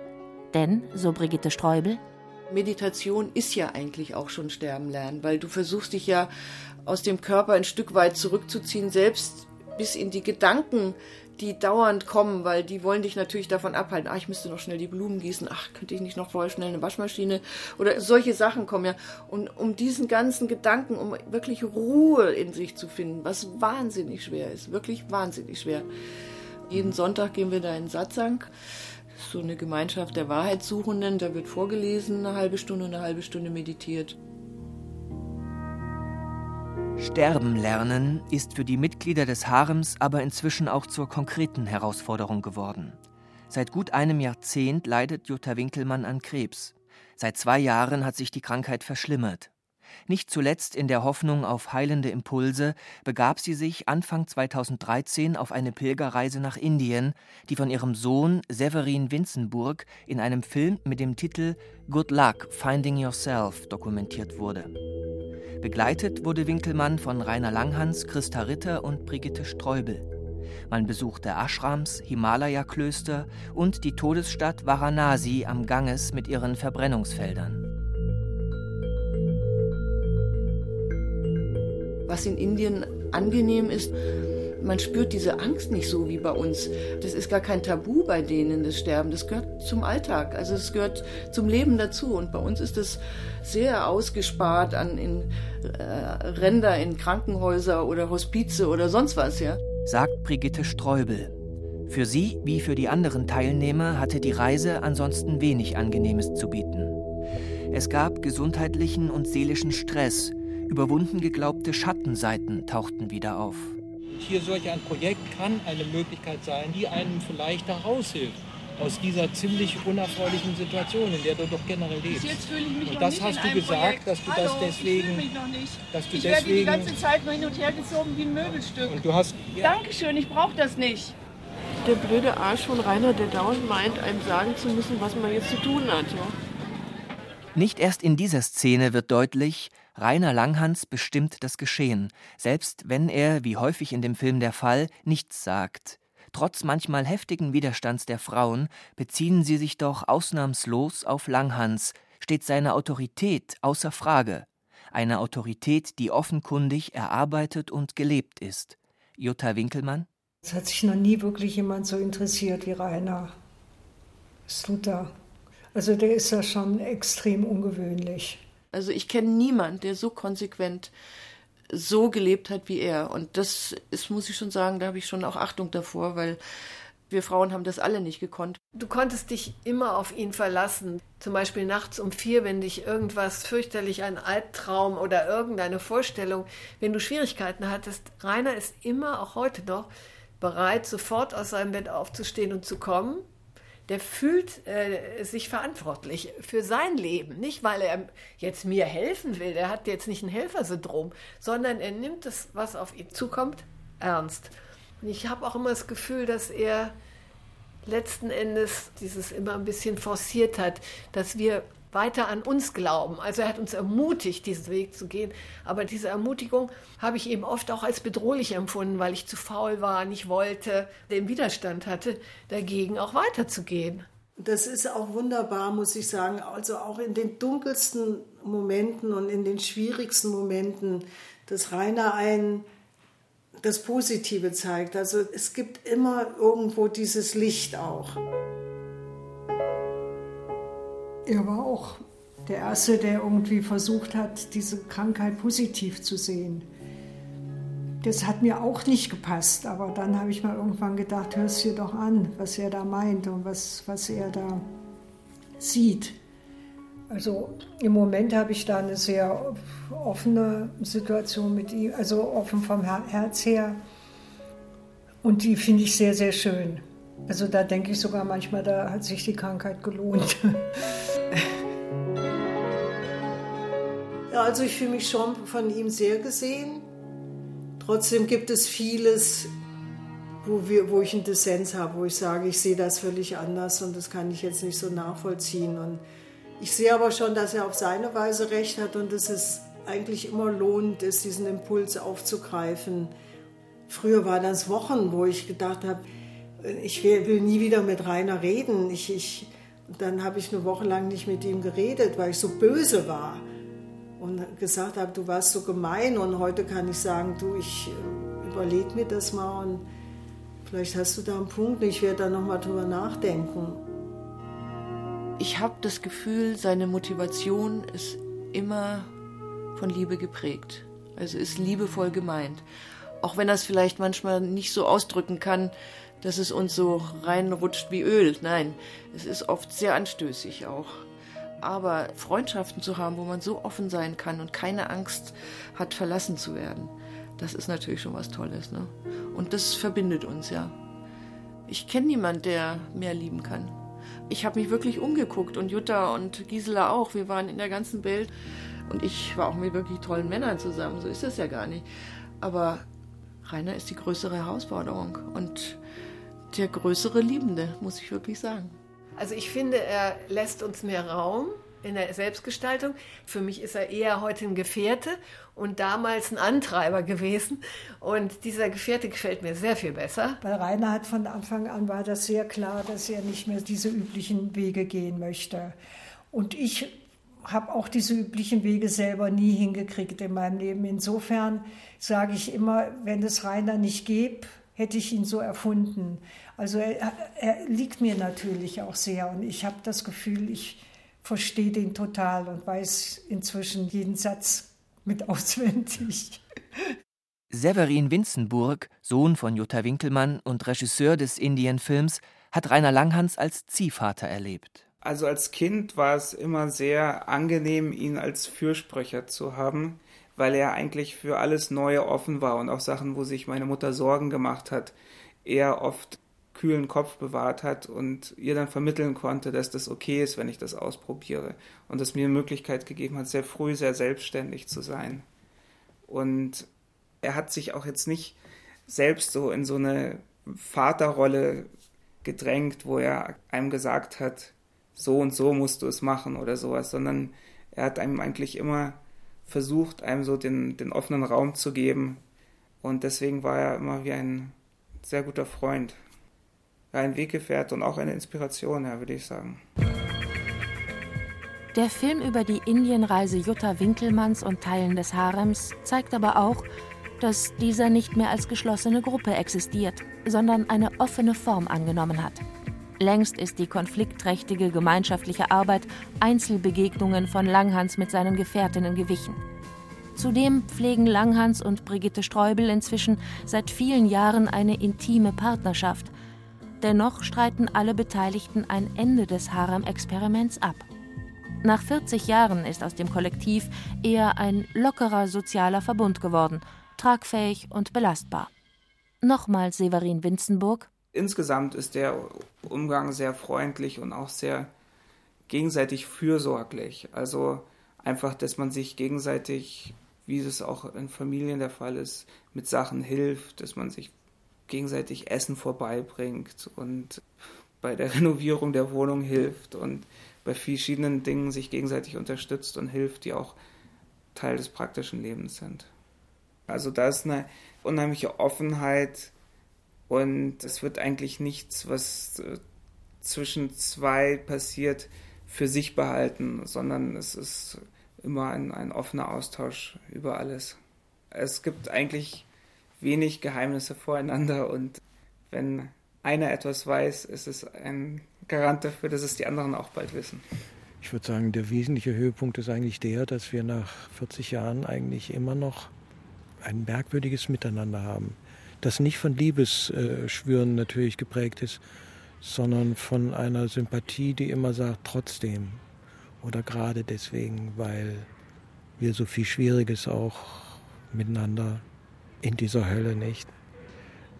Denn, so Brigitte Streubel, Meditation ist ja eigentlich auch schon Sterben lernen, weil du versuchst dich ja aus dem Körper ein Stück weit zurückzuziehen, selbst bis in die Gedanken, die dauernd kommen, weil die wollen dich natürlich davon abhalten. Ach, ich müsste noch schnell die Blumen gießen. Ach, könnte ich nicht noch vorher schnell eine Waschmaschine? Oder solche Sachen kommen ja. Und um diesen ganzen Gedanken, um wirklich Ruhe in sich zu finden, was wahnsinnig schwer ist, wirklich wahnsinnig schwer. Jeden Sonntag gehen wir da in Satsang so eine Gemeinschaft der Wahrheitssuchenden. Da wird vorgelesen, eine halbe Stunde, eine halbe Stunde meditiert. Sterben lernen ist für die Mitglieder des Harems aber inzwischen auch zur konkreten Herausforderung geworden. Seit gut einem Jahrzehnt leidet Jutta Winkelmann an Krebs. Seit zwei Jahren hat sich die Krankheit verschlimmert. Nicht zuletzt in der Hoffnung auf heilende Impulse begab sie sich Anfang 2013 auf eine Pilgerreise nach Indien, die von ihrem Sohn Severin Winzenburg in einem Film mit dem Titel Good Luck Finding Yourself dokumentiert wurde. Begleitet wurde Winkelmann von Rainer Langhans, Christa Ritter und Brigitte Streubel. Man besuchte Ashrams, Himalaya-Klöster und die Todesstadt Varanasi am Ganges mit ihren Verbrennungsfeldern. Was in Indien angenehm ist, man spürt diese Angst nicht so wie bei uns. Das ist gar kein Tabu bei denen, das Sterben. Das gehört zum Alltag. Also es gehört zum Leben dazu. Und bei uns ist das sehr ausgespart an in äh, Ränder in Krankenhäuser oder Hospize oder sonst was, ja. Sagt Brigitte Streubel. Für sie wie für die anderen Teilnehmer hatte die Reise ansonsten wenig Angenehmes zu bieten. Es gab gesundheitlichen und seelischen Stress, Überwunden geglaubte Schattenseiten tauchten wieder auf. Hier solch ein Projekt kann eine Möglichkeit sein, die einem vielleicht heraushilft aus dieser ziemlich unerfreulichen Situation, in der du doch generell lebst. Bis jetzt fühle ich mich und noch das nicht hast in du einem gesagt, Projekt. dass du Hallo, das deswegen, Ich fühle mich noch nicht. dass du ich werde die deswegen ganze Zeit nur hin und her gezogen wie ein Möbelstück. und du hast ja, Dankeschön, ich brauche das nicht. Der blöde Arsch von Rainer, der dauernd meint, einem sagen zu müssen, was man jetzt zu tun hat. Ja? Nicht erst in dieser Szene wird deutlich, Rainer Langhans bestimmt das Geschehen, selbst wenn er, wie häufig in dem Film der Fall, nichts sagt. Trotz manchmal heftigen Widerstands der Frauen beziehen sie sich doch ausnahmslos auf Langhans, steht seine Autorität außer Frage. Eine Autorität, die offenkundig erarbeitet und gelebt ist. Jutta Winkelmann? Es hat sich noch nie wirklich jemand so interessiert wie Rainer. Was tut er? Also der ist ja schon extrem ungewöhnlich. Also ich kenne niemanden, der so konsequent so gelebt hat wie er. Und das ist, muss ich schon sagen, da habe ich schon auch Achtung davor, weil wir Frauen haben das alle nicht gekonnt. Du konntest dich immer auf ihn verlassen. Zum Beispiel nachts um vier, wenn dich irgendwas fürchterlich, ein Albtraum oder irgendeine Vorstellung, wenn du Schwierigkeiten hattest. Rainer ist immer, auch heute noch, bereit, sofort aus seinem Bett aufzustehen und zu kommen. Der fühlt äh, sich verantwortlich für sein Leben. Nicht, weil er jetzt mir helfen will, der hat jetzt nicht ein Helfersyndrom, sondern er nimmt das, was auf ihn zukommt, ernst. Und ich habe auch immer das Gefühl, dass er letzten Endes dieses immer ein bisschen forciert hat, dass wir weiter an uns glauben. Also er hat uns ermutigt, diesen Weg zu gehen. Aber diese Ermutigung habe ich eben oft auch als bedrohlich empfunden, weil ich zu faul war, nicht wollte, den Widerstand hatte, dagegen auch weiterzugehen. Das ist auch wunderbar, muss ich sagen. Also auch in den dunkelsten Momenten und in den schwierigsten Momenten, dass Rainer ein das Positive zeigt. Also es gibt immer irgendwo dieses Licht auch. Er war auch der Erste, der irgendwie versucht hat, diese Krankheit positiv zu sehen. Das hat mir auch nicht gepasst, aber dann habe ich mal irgendwann gedacht, hör es dir doch an, was er da meint und was, was er da sieht. Also im Moment habe ich da eine sehr offene Situation mit ihm, also offen vom Herz her. Und die finde ich sehr, sehr schön. Also da denke ich sogar manchmal, da hat sich die Krankheit gelohnt. Also ich fühle mich schon von ihm sehr gesehen. Trotzdem gibt es vieles, wo, wir, wo ich einen Dissens habe, wo ich sage, ich sehe das völlig anders und das kann ich jetzt nicht so nachvollziehen. Und ich sehe aber schon, dass er auf seine Weise recht hat und dass es eigentlich immer lohnend ist, diesen Impuls aufzugreifen. Früher waren das Wochen, wo ich gedacht habe, ich will nie wieder mit Rainer reden. Ich, ich, dann habe ich eine Woche lang nicht mit ihm geredet, weil ich so böse war und gesagt habe, du warst so gemein. Und heute kann ich sagen, du, ich äh, überlege mir das mal und vielleicht hast du da einen Punkt. Ich werde da nochmal drüber nachdenken. Ich habe das Gefühl, seine Motivation ist immer von Liebe geprägt. Also ist liebevoll gemeint. Auch wenn er es vielleicht manchmal nicht so ausdrücken kann, dass es uns so reinrutscht wie Öl. Nein, es ist oft sehr anstößig auch. Aber Freundschaften zu haben, wo man so offen sein kann und keine Angst hat, verlassen zu werden, das ist natürlich schon was Tolles. Ne? Und das verbindet uns ja. Ich kenne niemanden, der mehr lieben kann. Ich habe mich wirklich umgeguckt und Jutta und Gisela auch. Wir waren in der ganzen Welt und ich war auch mit wirklich tollen Männern zusammen. So ist das ja gar nicht. Aber Rainer ist die größere Herausforderung und der größere Liebende, muss ich wirklich sagen. Also ich finde, er lässt uns mehr Raum in der Selbstgestaltung. Für mich ist er eher heute ein Gefährte und damals ein Antreiber gewesen. Und dieser Gefährte gefällt mir sehr viel besser. Bei Rainer hat von Anfang an war das sehr klar, dass er nicht mehr diese üblichen Wege gehen möchte. Und ich habe auch diese üblichen Wege selber nie hingekriegt in meinem Leben. Insofern sage ich immer, wenn es Rainer nicht gäbe, hätte ich ihn so erfunden. Also er, er liegt mir natürlich auch sehr und ich habe das Gefühl, ich verstehe den total und weiß inzwischen jeden Satz mit auswendig. Severin Winzenburg, Sohn von Jutta Winkelmann und Regisseur des Indienfilms, hat Rainer Langhans als Ziehvater erlebt. Also als Kind war es immer sehr angenehm, ihn als Fürsprecher zu haben, weil er eigentlich für alles Neue offen war und auch Sachen, wo sich meine Mutter Sorgen gemacht hat, er oft kühlen Kopf bewahrt hat und ihr dann vermitteln konnte, dass das okay ist, wenn ich das ausprobiere. Und das mir eine Möglichkeit gegeben hat, sehr früh sehr selbstständig zu sein. Und er hat sich auch jetzt nicht selbst so in so eine Vaterrolle gedrängt, wo er einem gesagt hat, so und so musst du es machen oder sowas, sondern er hat einem eigentlich immer versucht, einem so den, den offenen Raum zu geben. Und deswegen war er immer wie ein sehr guter Freund ein Weggefährt und auch eine Inspiration, ja, würde ich sagen. Der Film über die Indienreise Jutta Winkelmanns und Teilen des Harems zeigt aber auch, dass dieser nicht mehr als geschlossene Gruppe existiert, sondern eine offene Form angenommen hat. Längst ist die konfliktträchtige gemeinschaftliche Arbeit Einzelbegegnungen von Langhans mit seinen Gefährtinnen gewichen. Zudem pflegen Langhans und Brigitte Streubel inzwischen seit vielen Jahren eine intime Partnerschaft, Dennoch streiten alle Beteiligten ein Ende des Harem-Experiments ab. Nach 40 Jahren ist aus dem Kollektiv eher ein lockerer sozialer Verbund geworden, tragfähig und belastbar. Nochmal Severin Winzenburg. Insgesamt ist der Umgang sehr freundlich und auch sehr gegenseitig fürsorglich. Also einfach, dass man sich gegenseitig, wie es auch in Familien der Fall ist, mit Sachen hilft, dass man sich gegenseitig Essen vorbeibringt und bei der Renovierung der Wohnung hilft und bei verschiedenen Dingen sich gegenseitig unterstützt und hilft, die auch Teil des praktischen Lebens sind. Also da ist eine unheimliche Offenheit und es wird eigentlich nichts, was äh, zwischen zwei passiert, für sich behalten, sondern es ist immer ein, ein offener Austausch über alles. Es gibt eigentlich wenig Geheimnisse voreinander und wenn einer etwas weiß, ist es ein Garant dafür, dass es die anderen auch bald wissen. Ich würde sagen, der wesentliche Höhepunkt ist eigentlich der, dass wir nach 40 Jahren eigentlich immer noch ein merkwürdiges Miteinander haben, das nicht von Liebesschwüren natürlich geprägt ist, sondern von einer Sympathie, die immer sagt, trotzdem oder gerade deswegen, weil wir so viel Schwieriges auch miteinander in dieser Hölle nicht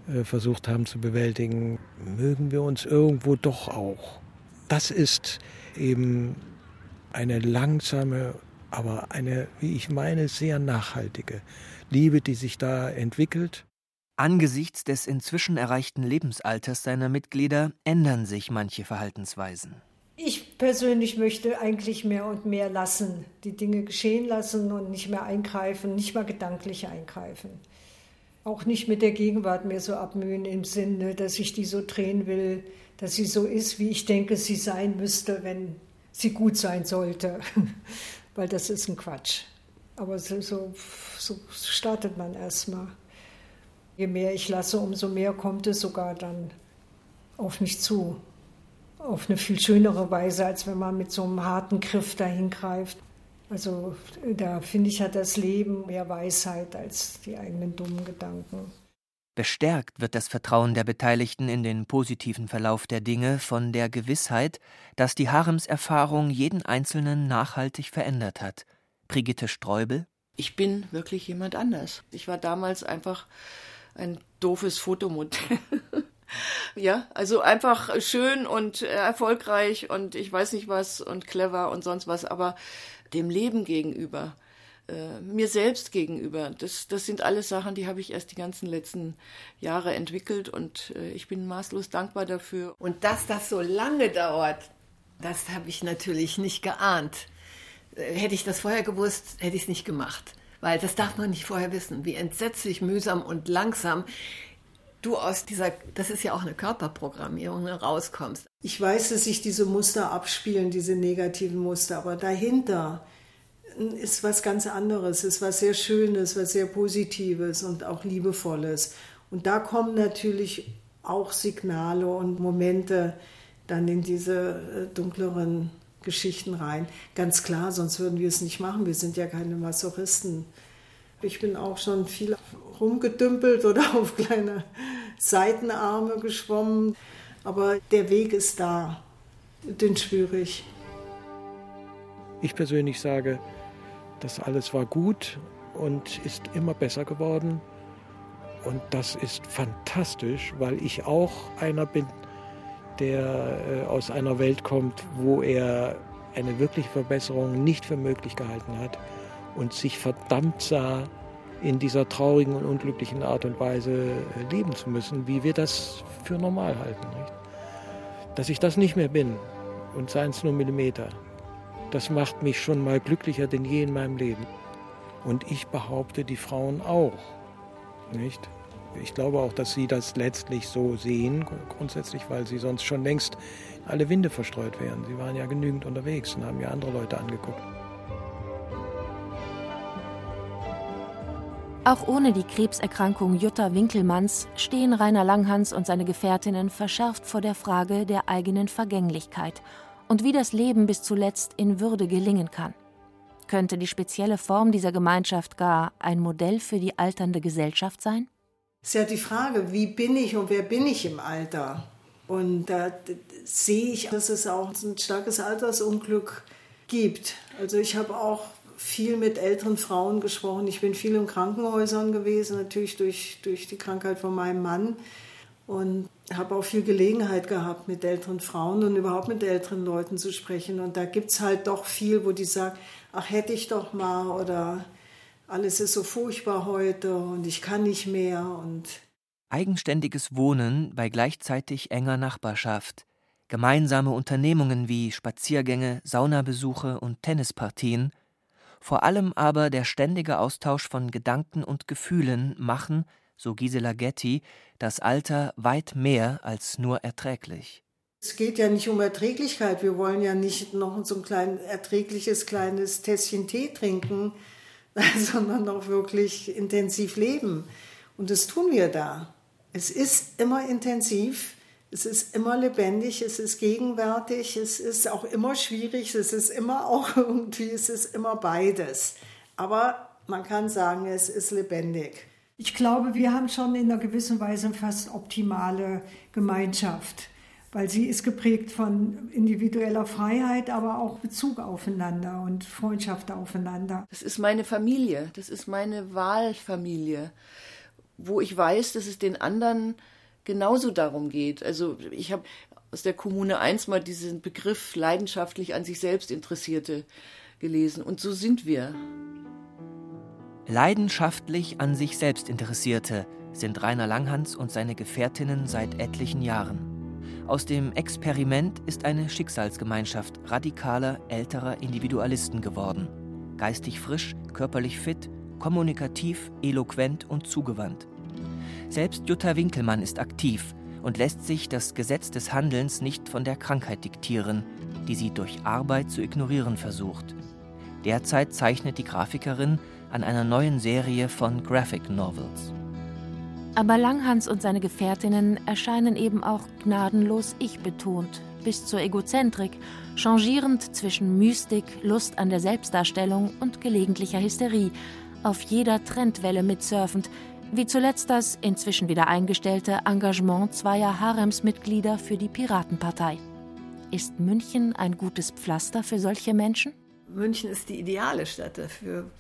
äh, versucht haben zu bewältigen, mögen wir uns irgendwo doch auch. Das ist eben eine langsame aber eine, wie ich meine, sehr nachhaltige Liebe, die sich da entwickelt. Angesichts des inzwischen erreichten Lebensalters seiner Mitglieder ändern sich manche Verhaltensweisen. Ich persönlich möchte eigentlich mehr und mehr lassen, die Dinge geschehen lassen und nicht mehr eingreifen, nicht mal gedanklich eingreifen. Auch nicht mit der Gegenwart mehr so abmühen im Sinne, dass ich die so drehen will, dass sie so ist, wie ich denke, sie sein müsste, wenn sie gut sein sollte. Weil das ist ein Quatsch. Aber so, so, startet man erstmal. Je mehr ich lasse, umso mehr kommt es sogar dann auf mich zu auf eine viel schönere Weise, als wenn man mit so einem harten Griff dahin greift. Also da finde ich, hat das Leben mehr Weisheit als die eigenen dummen Gedanken. Bestärkt wird das Vertrauen der Beteiligten in den positiven Verlauf der Dinge von der Gewissheit, dass die Haremserfahrung jeden Einzelnen nachhaltig verändert hat. Brigitte Streubel. Ich bin wirklich jemand anders. Ich war damals einfach ein doofes Fotomodell. Ja, also einfach schön und erfolgreich und ich weiß nicht was und clever und sonst was, aber dem Leben gegenüber, äh, mir selbst gegenüber, das, das sind alles Sachen, die habe ich erst die ganzen letzten Jahre entwickelt und äh, ich bin maßlos dankbar dafür. Und dass das so lange dauert, das habe ich natürlich nicht geahnt. Äh, hätte ich das vorher gewusst, hätte ich es nicht gemacht. Weil das darf man nicht vorher wissen, wie entsetzlich mühsam und langsam du aus dieser, das ist ja auch eine Körperprogrammierung, ne, rauskommst. Ich weiß, dass sich diese Muster abspielen, diese negativen Muster, aber dahinter ist was ganz anderes, ist was sehr Schönes, was sehr Positives und auch Liebevolles. Und da kommen natürlich auch Signale und Momente dann in diese äh, dunkleren Geschichten rein. Ganz klar, sonst würden wir es nicht machen. Wir sind ja keine Masochisten. Ich bin auch schon viel rumgedümpelt oder auf kleine Seitenarme geschwommen. Aber der Weg ist da. Den spüre ich. Ich persönlich sage, das alles war gut und ist immer besser geworden. Und das ist fantastisch, weil ich auch einer bin, der äh, aus einer Welt kommt, wo er eine wirkliche Verbesserung nicht für möglich gehalten hat und sich verdammt sah, in dieser traurigen und unglücklichen Art und Weise äh, leben zu müssen, wie wir das für normal halten. Nicht? Dass ich das nicht mehr bin und seien es nur Millimeter, das macht mich schon mal glücklicher denn je in meinem Leben. Und ich behaupte, die Frauen auch. Nicht? Ich glaube auch, dass sie das letztlich so sehen, grundsätzlich, weil sie sonst schon längst alle Winde verstreut wären. Sie waren ja genügend unterwegs und haben ja andere Leute angeguckt. Auch ohne die Krebserkrankung Jutta Winkelmanns stehen Rainer Langhans und seine Gefährtinnen verschärft vor der Frage der eigenen Vergänglichkeit und wie das Leben bis zuletzt in Würde gelingen kann. Könnte die spezielle Form dieser Gemeinschaft gar ein Modell für die alternde Gesellschaft sein? Ist ja die Frage, wie bin ich und wer bin ich im Alter? Und da sehe ich, dass es auch ein starkes Altersunglück gibt. Also ich habe auch viel mit älteren Frauen gesprochen. Ich bin viel in Krankenhäusern gewesen, natürlich durch, durch die Krankheit von meinem Mann. Und habe auch viel Gelegenheit gehabt, mit älteren Frauen und überhaupt mit älteren Leuten zu sprechen. Und da gibt es halt doch viel, wo die sagen, ach hätte ich doch mal oder alles ist so furchtbar heute und ich kann nicht mehr. Und Eigenständiges Wohnen bei gleichzeitig enger Nachbarschaft, gemeinsame Unternehmungen wie Spaziergänge, Saunabesuche und Tennispartien vor allem aber der ständige Austausch von Gedanken und Gefühlen machen, so Gisela Getty, das Alter weit mehr als nur erträglich. Es geht ja nicht um Erträglichkeit. Wir wollen ja nicht noch so ein klein, erträgliches kleines Tässchen Tee trinken, sondern auch wirklich intensiv leben. Und das tun wir da. Es ist immer intensiv. Es ist immer lebendig, es ist gegenwärtig, es ist auch immer schwierig, es ist immer auch irgendwie, es ist immer beides. Aber man kann sagen, es ist lebendig. Ich glaube, wir haben schon in einer gewissen Weise fast optimale Gemeinschaft, weil sie ist geprägt von individueller Freiheit, aber auch Bezug aufeinander und Freundschaft aufeinander. Das ist meine Familie, das ist meine Wahlfamilie, wo ich weiß, dass es den anderen genauso darum geht. Also ich habe aus der Kommune 1 mal diesen Begriff leidenschaftlich an sich selbst Interessierte gelesen. Und so sind wir. Leidenschaftlich an sich selbst Interessierte sind Rainer Langhans und seine Gefährtinnen seit etlichen Jahren. Aus dem Experiment ist eine Schicksalsgemeinschaft radikaler, älterer Individualisten geworden. Geistig frisch, körperlich fit, kommunikativ, eloquent und zugewandt. Selbst Jutta Winkelmann ist aktiv und lässt sich das Gesetz des Handelns nicht von der Krankheit diktieren, die sie durch Arbeit zu ignorieren versucht. Derzeit zeichnet die Grafikerin an einer neuen Serie von Graphic Novels. Aber Langhans und seine Gefährtinnen erscheinen eben auch gnadenlos ich-betont, bis zur Egozentrik, changierend zwischen Mystik, Lust an der Selbstdarstellung und gelegentlicher Hysterie, auf jeder Trendwelle mitsurfend, wie zuletzt das inzwischen wieder eingestellte Engagement zweier Haremsmitglieder für die Piratenpartei. Ist München ein gutes Pflaster für solche Menschen? München ist die ideale Stadt dafür.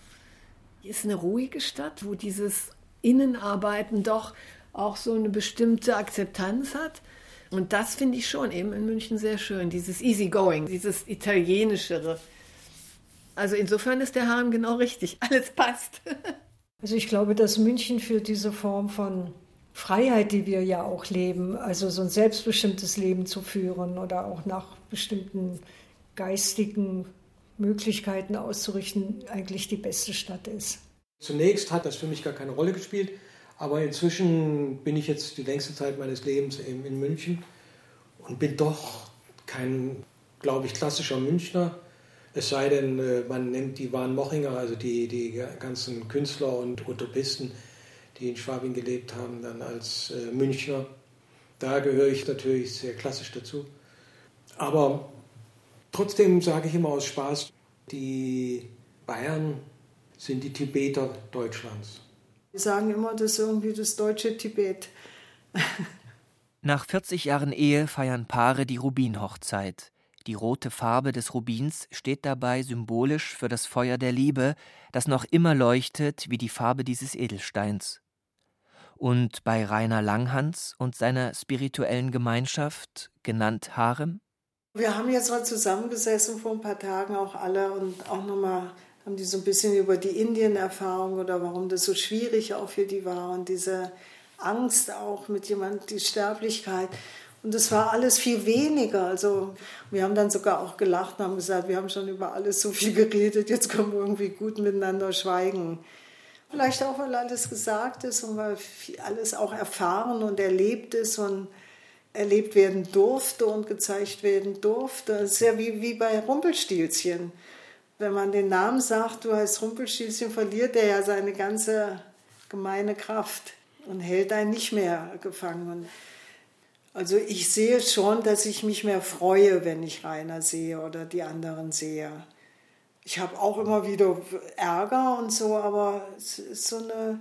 Ist eine ruhige Stadt, wo dieses Innenarbeiten doch auch so eine bestimmte Akzeptanz hat. Und das finde ich schon eben in München sehr schön, dieses Easygoing, dieses Italienischere. Also insofern ist der Harm genau richtig, alles passt. Also ich glaube, dass München für diese Form von Freiheit, die wir ja auch leben, also so ein selbstbestimmtes Leben zu führen oder auch nach bestimmten geistigen Möglichkeiten auszurichten, eigentlich die beste Stadt ist. Zunächst hat das für mich gar keine Rolle gespielt, aber inzwischen bin ich jetzt die längste Zeit meines Lebens eben in München und bin doch kein, glaube ich, klassischer Münchner. Es sei denn, äh, man nennt die Waren Mochinger, also die, die ganzen Künstler und Utopisten, die in Schwabing gelebt haben, dann als äh, Münchner. Da gehöre ich natürlich sehr klassisch dazu. Aber trotzdem sage ich immer aus Spaß, die Bayern sind die Tibeter Deutschlands. Wir sagen immer, das ist irgendwie das deutsche Tibet. Nach 40 Jahren Ehe feiern Paare die Rubinhochzeit. Die rote Farbe des Rubins steht dabei symbolisch für das Feuer der Liebe, das noch immer leuchtet wie die Farbe dieses Edelsteins. Und bei Rainer Langhans und seiner spirituellen Gemeinschaft, genannt Harem? Wir haben jetzt mal zusammengesessen vor ein paar Tagen auch alle und auch nochmal haben die so ein bisschen über die Indien-Erfahrung oder warum das so schwierig auch für die war und diese Angst auch mit jemand, die Sterblichkeit. Und es war alles viel weniger. Also wir haben dann sogar auch gelacht und haben gesagt, wir haben schon über alles so viel geredet, jetzt können wir irgendwie gut miteinander schweigen. Vielleicht auch, weil alles gesagt ist und weil alles auch erfahren und erlebt ist und erlebt werden durfte und gezeigt werden durfte. Es ist ja wie, wie bei Rumpelstilzchen wenn man den Namen sagt, du heißt Rumpelstilzchen, verliert er ja seine ganze gemeine Kraft und hält einen nicht mehr gefangen. Also ich sehe schon, dass ich mich mehr freue, wenn ich Rainer sehe oder die anderen sehe. Ich habe auch immer wieder Ärger und so, aber es ist so eine,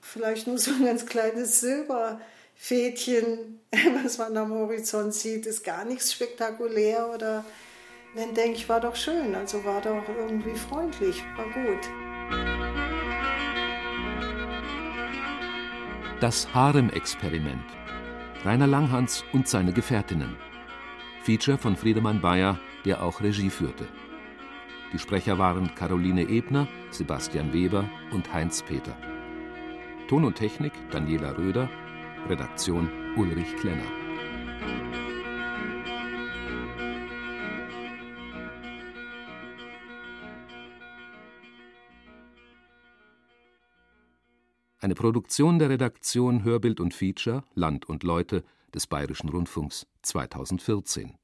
vielleicht nur so ein ganz kleines Silberfädchen, was man am Horizont sieht, ist gar nichts spektakulär oder dann denke ich, war doch schön, also war doch irgendwie freundlich, war gut. Das Harem-Experiment. Rainer Langhans und seine Gefährtinnen. Feature von Friedemann Bayer, der auch Regie führte. Die Sprecher waren Caroline Ebner, Sebastian Weber und Heinz Peter. Ton und Technik Daniela Röder, Redaktion Ulrich Klenner. Eine Produktion der Redaktion Hörbild und Feature Land und Leute des Bayerischen Rundfunks 2014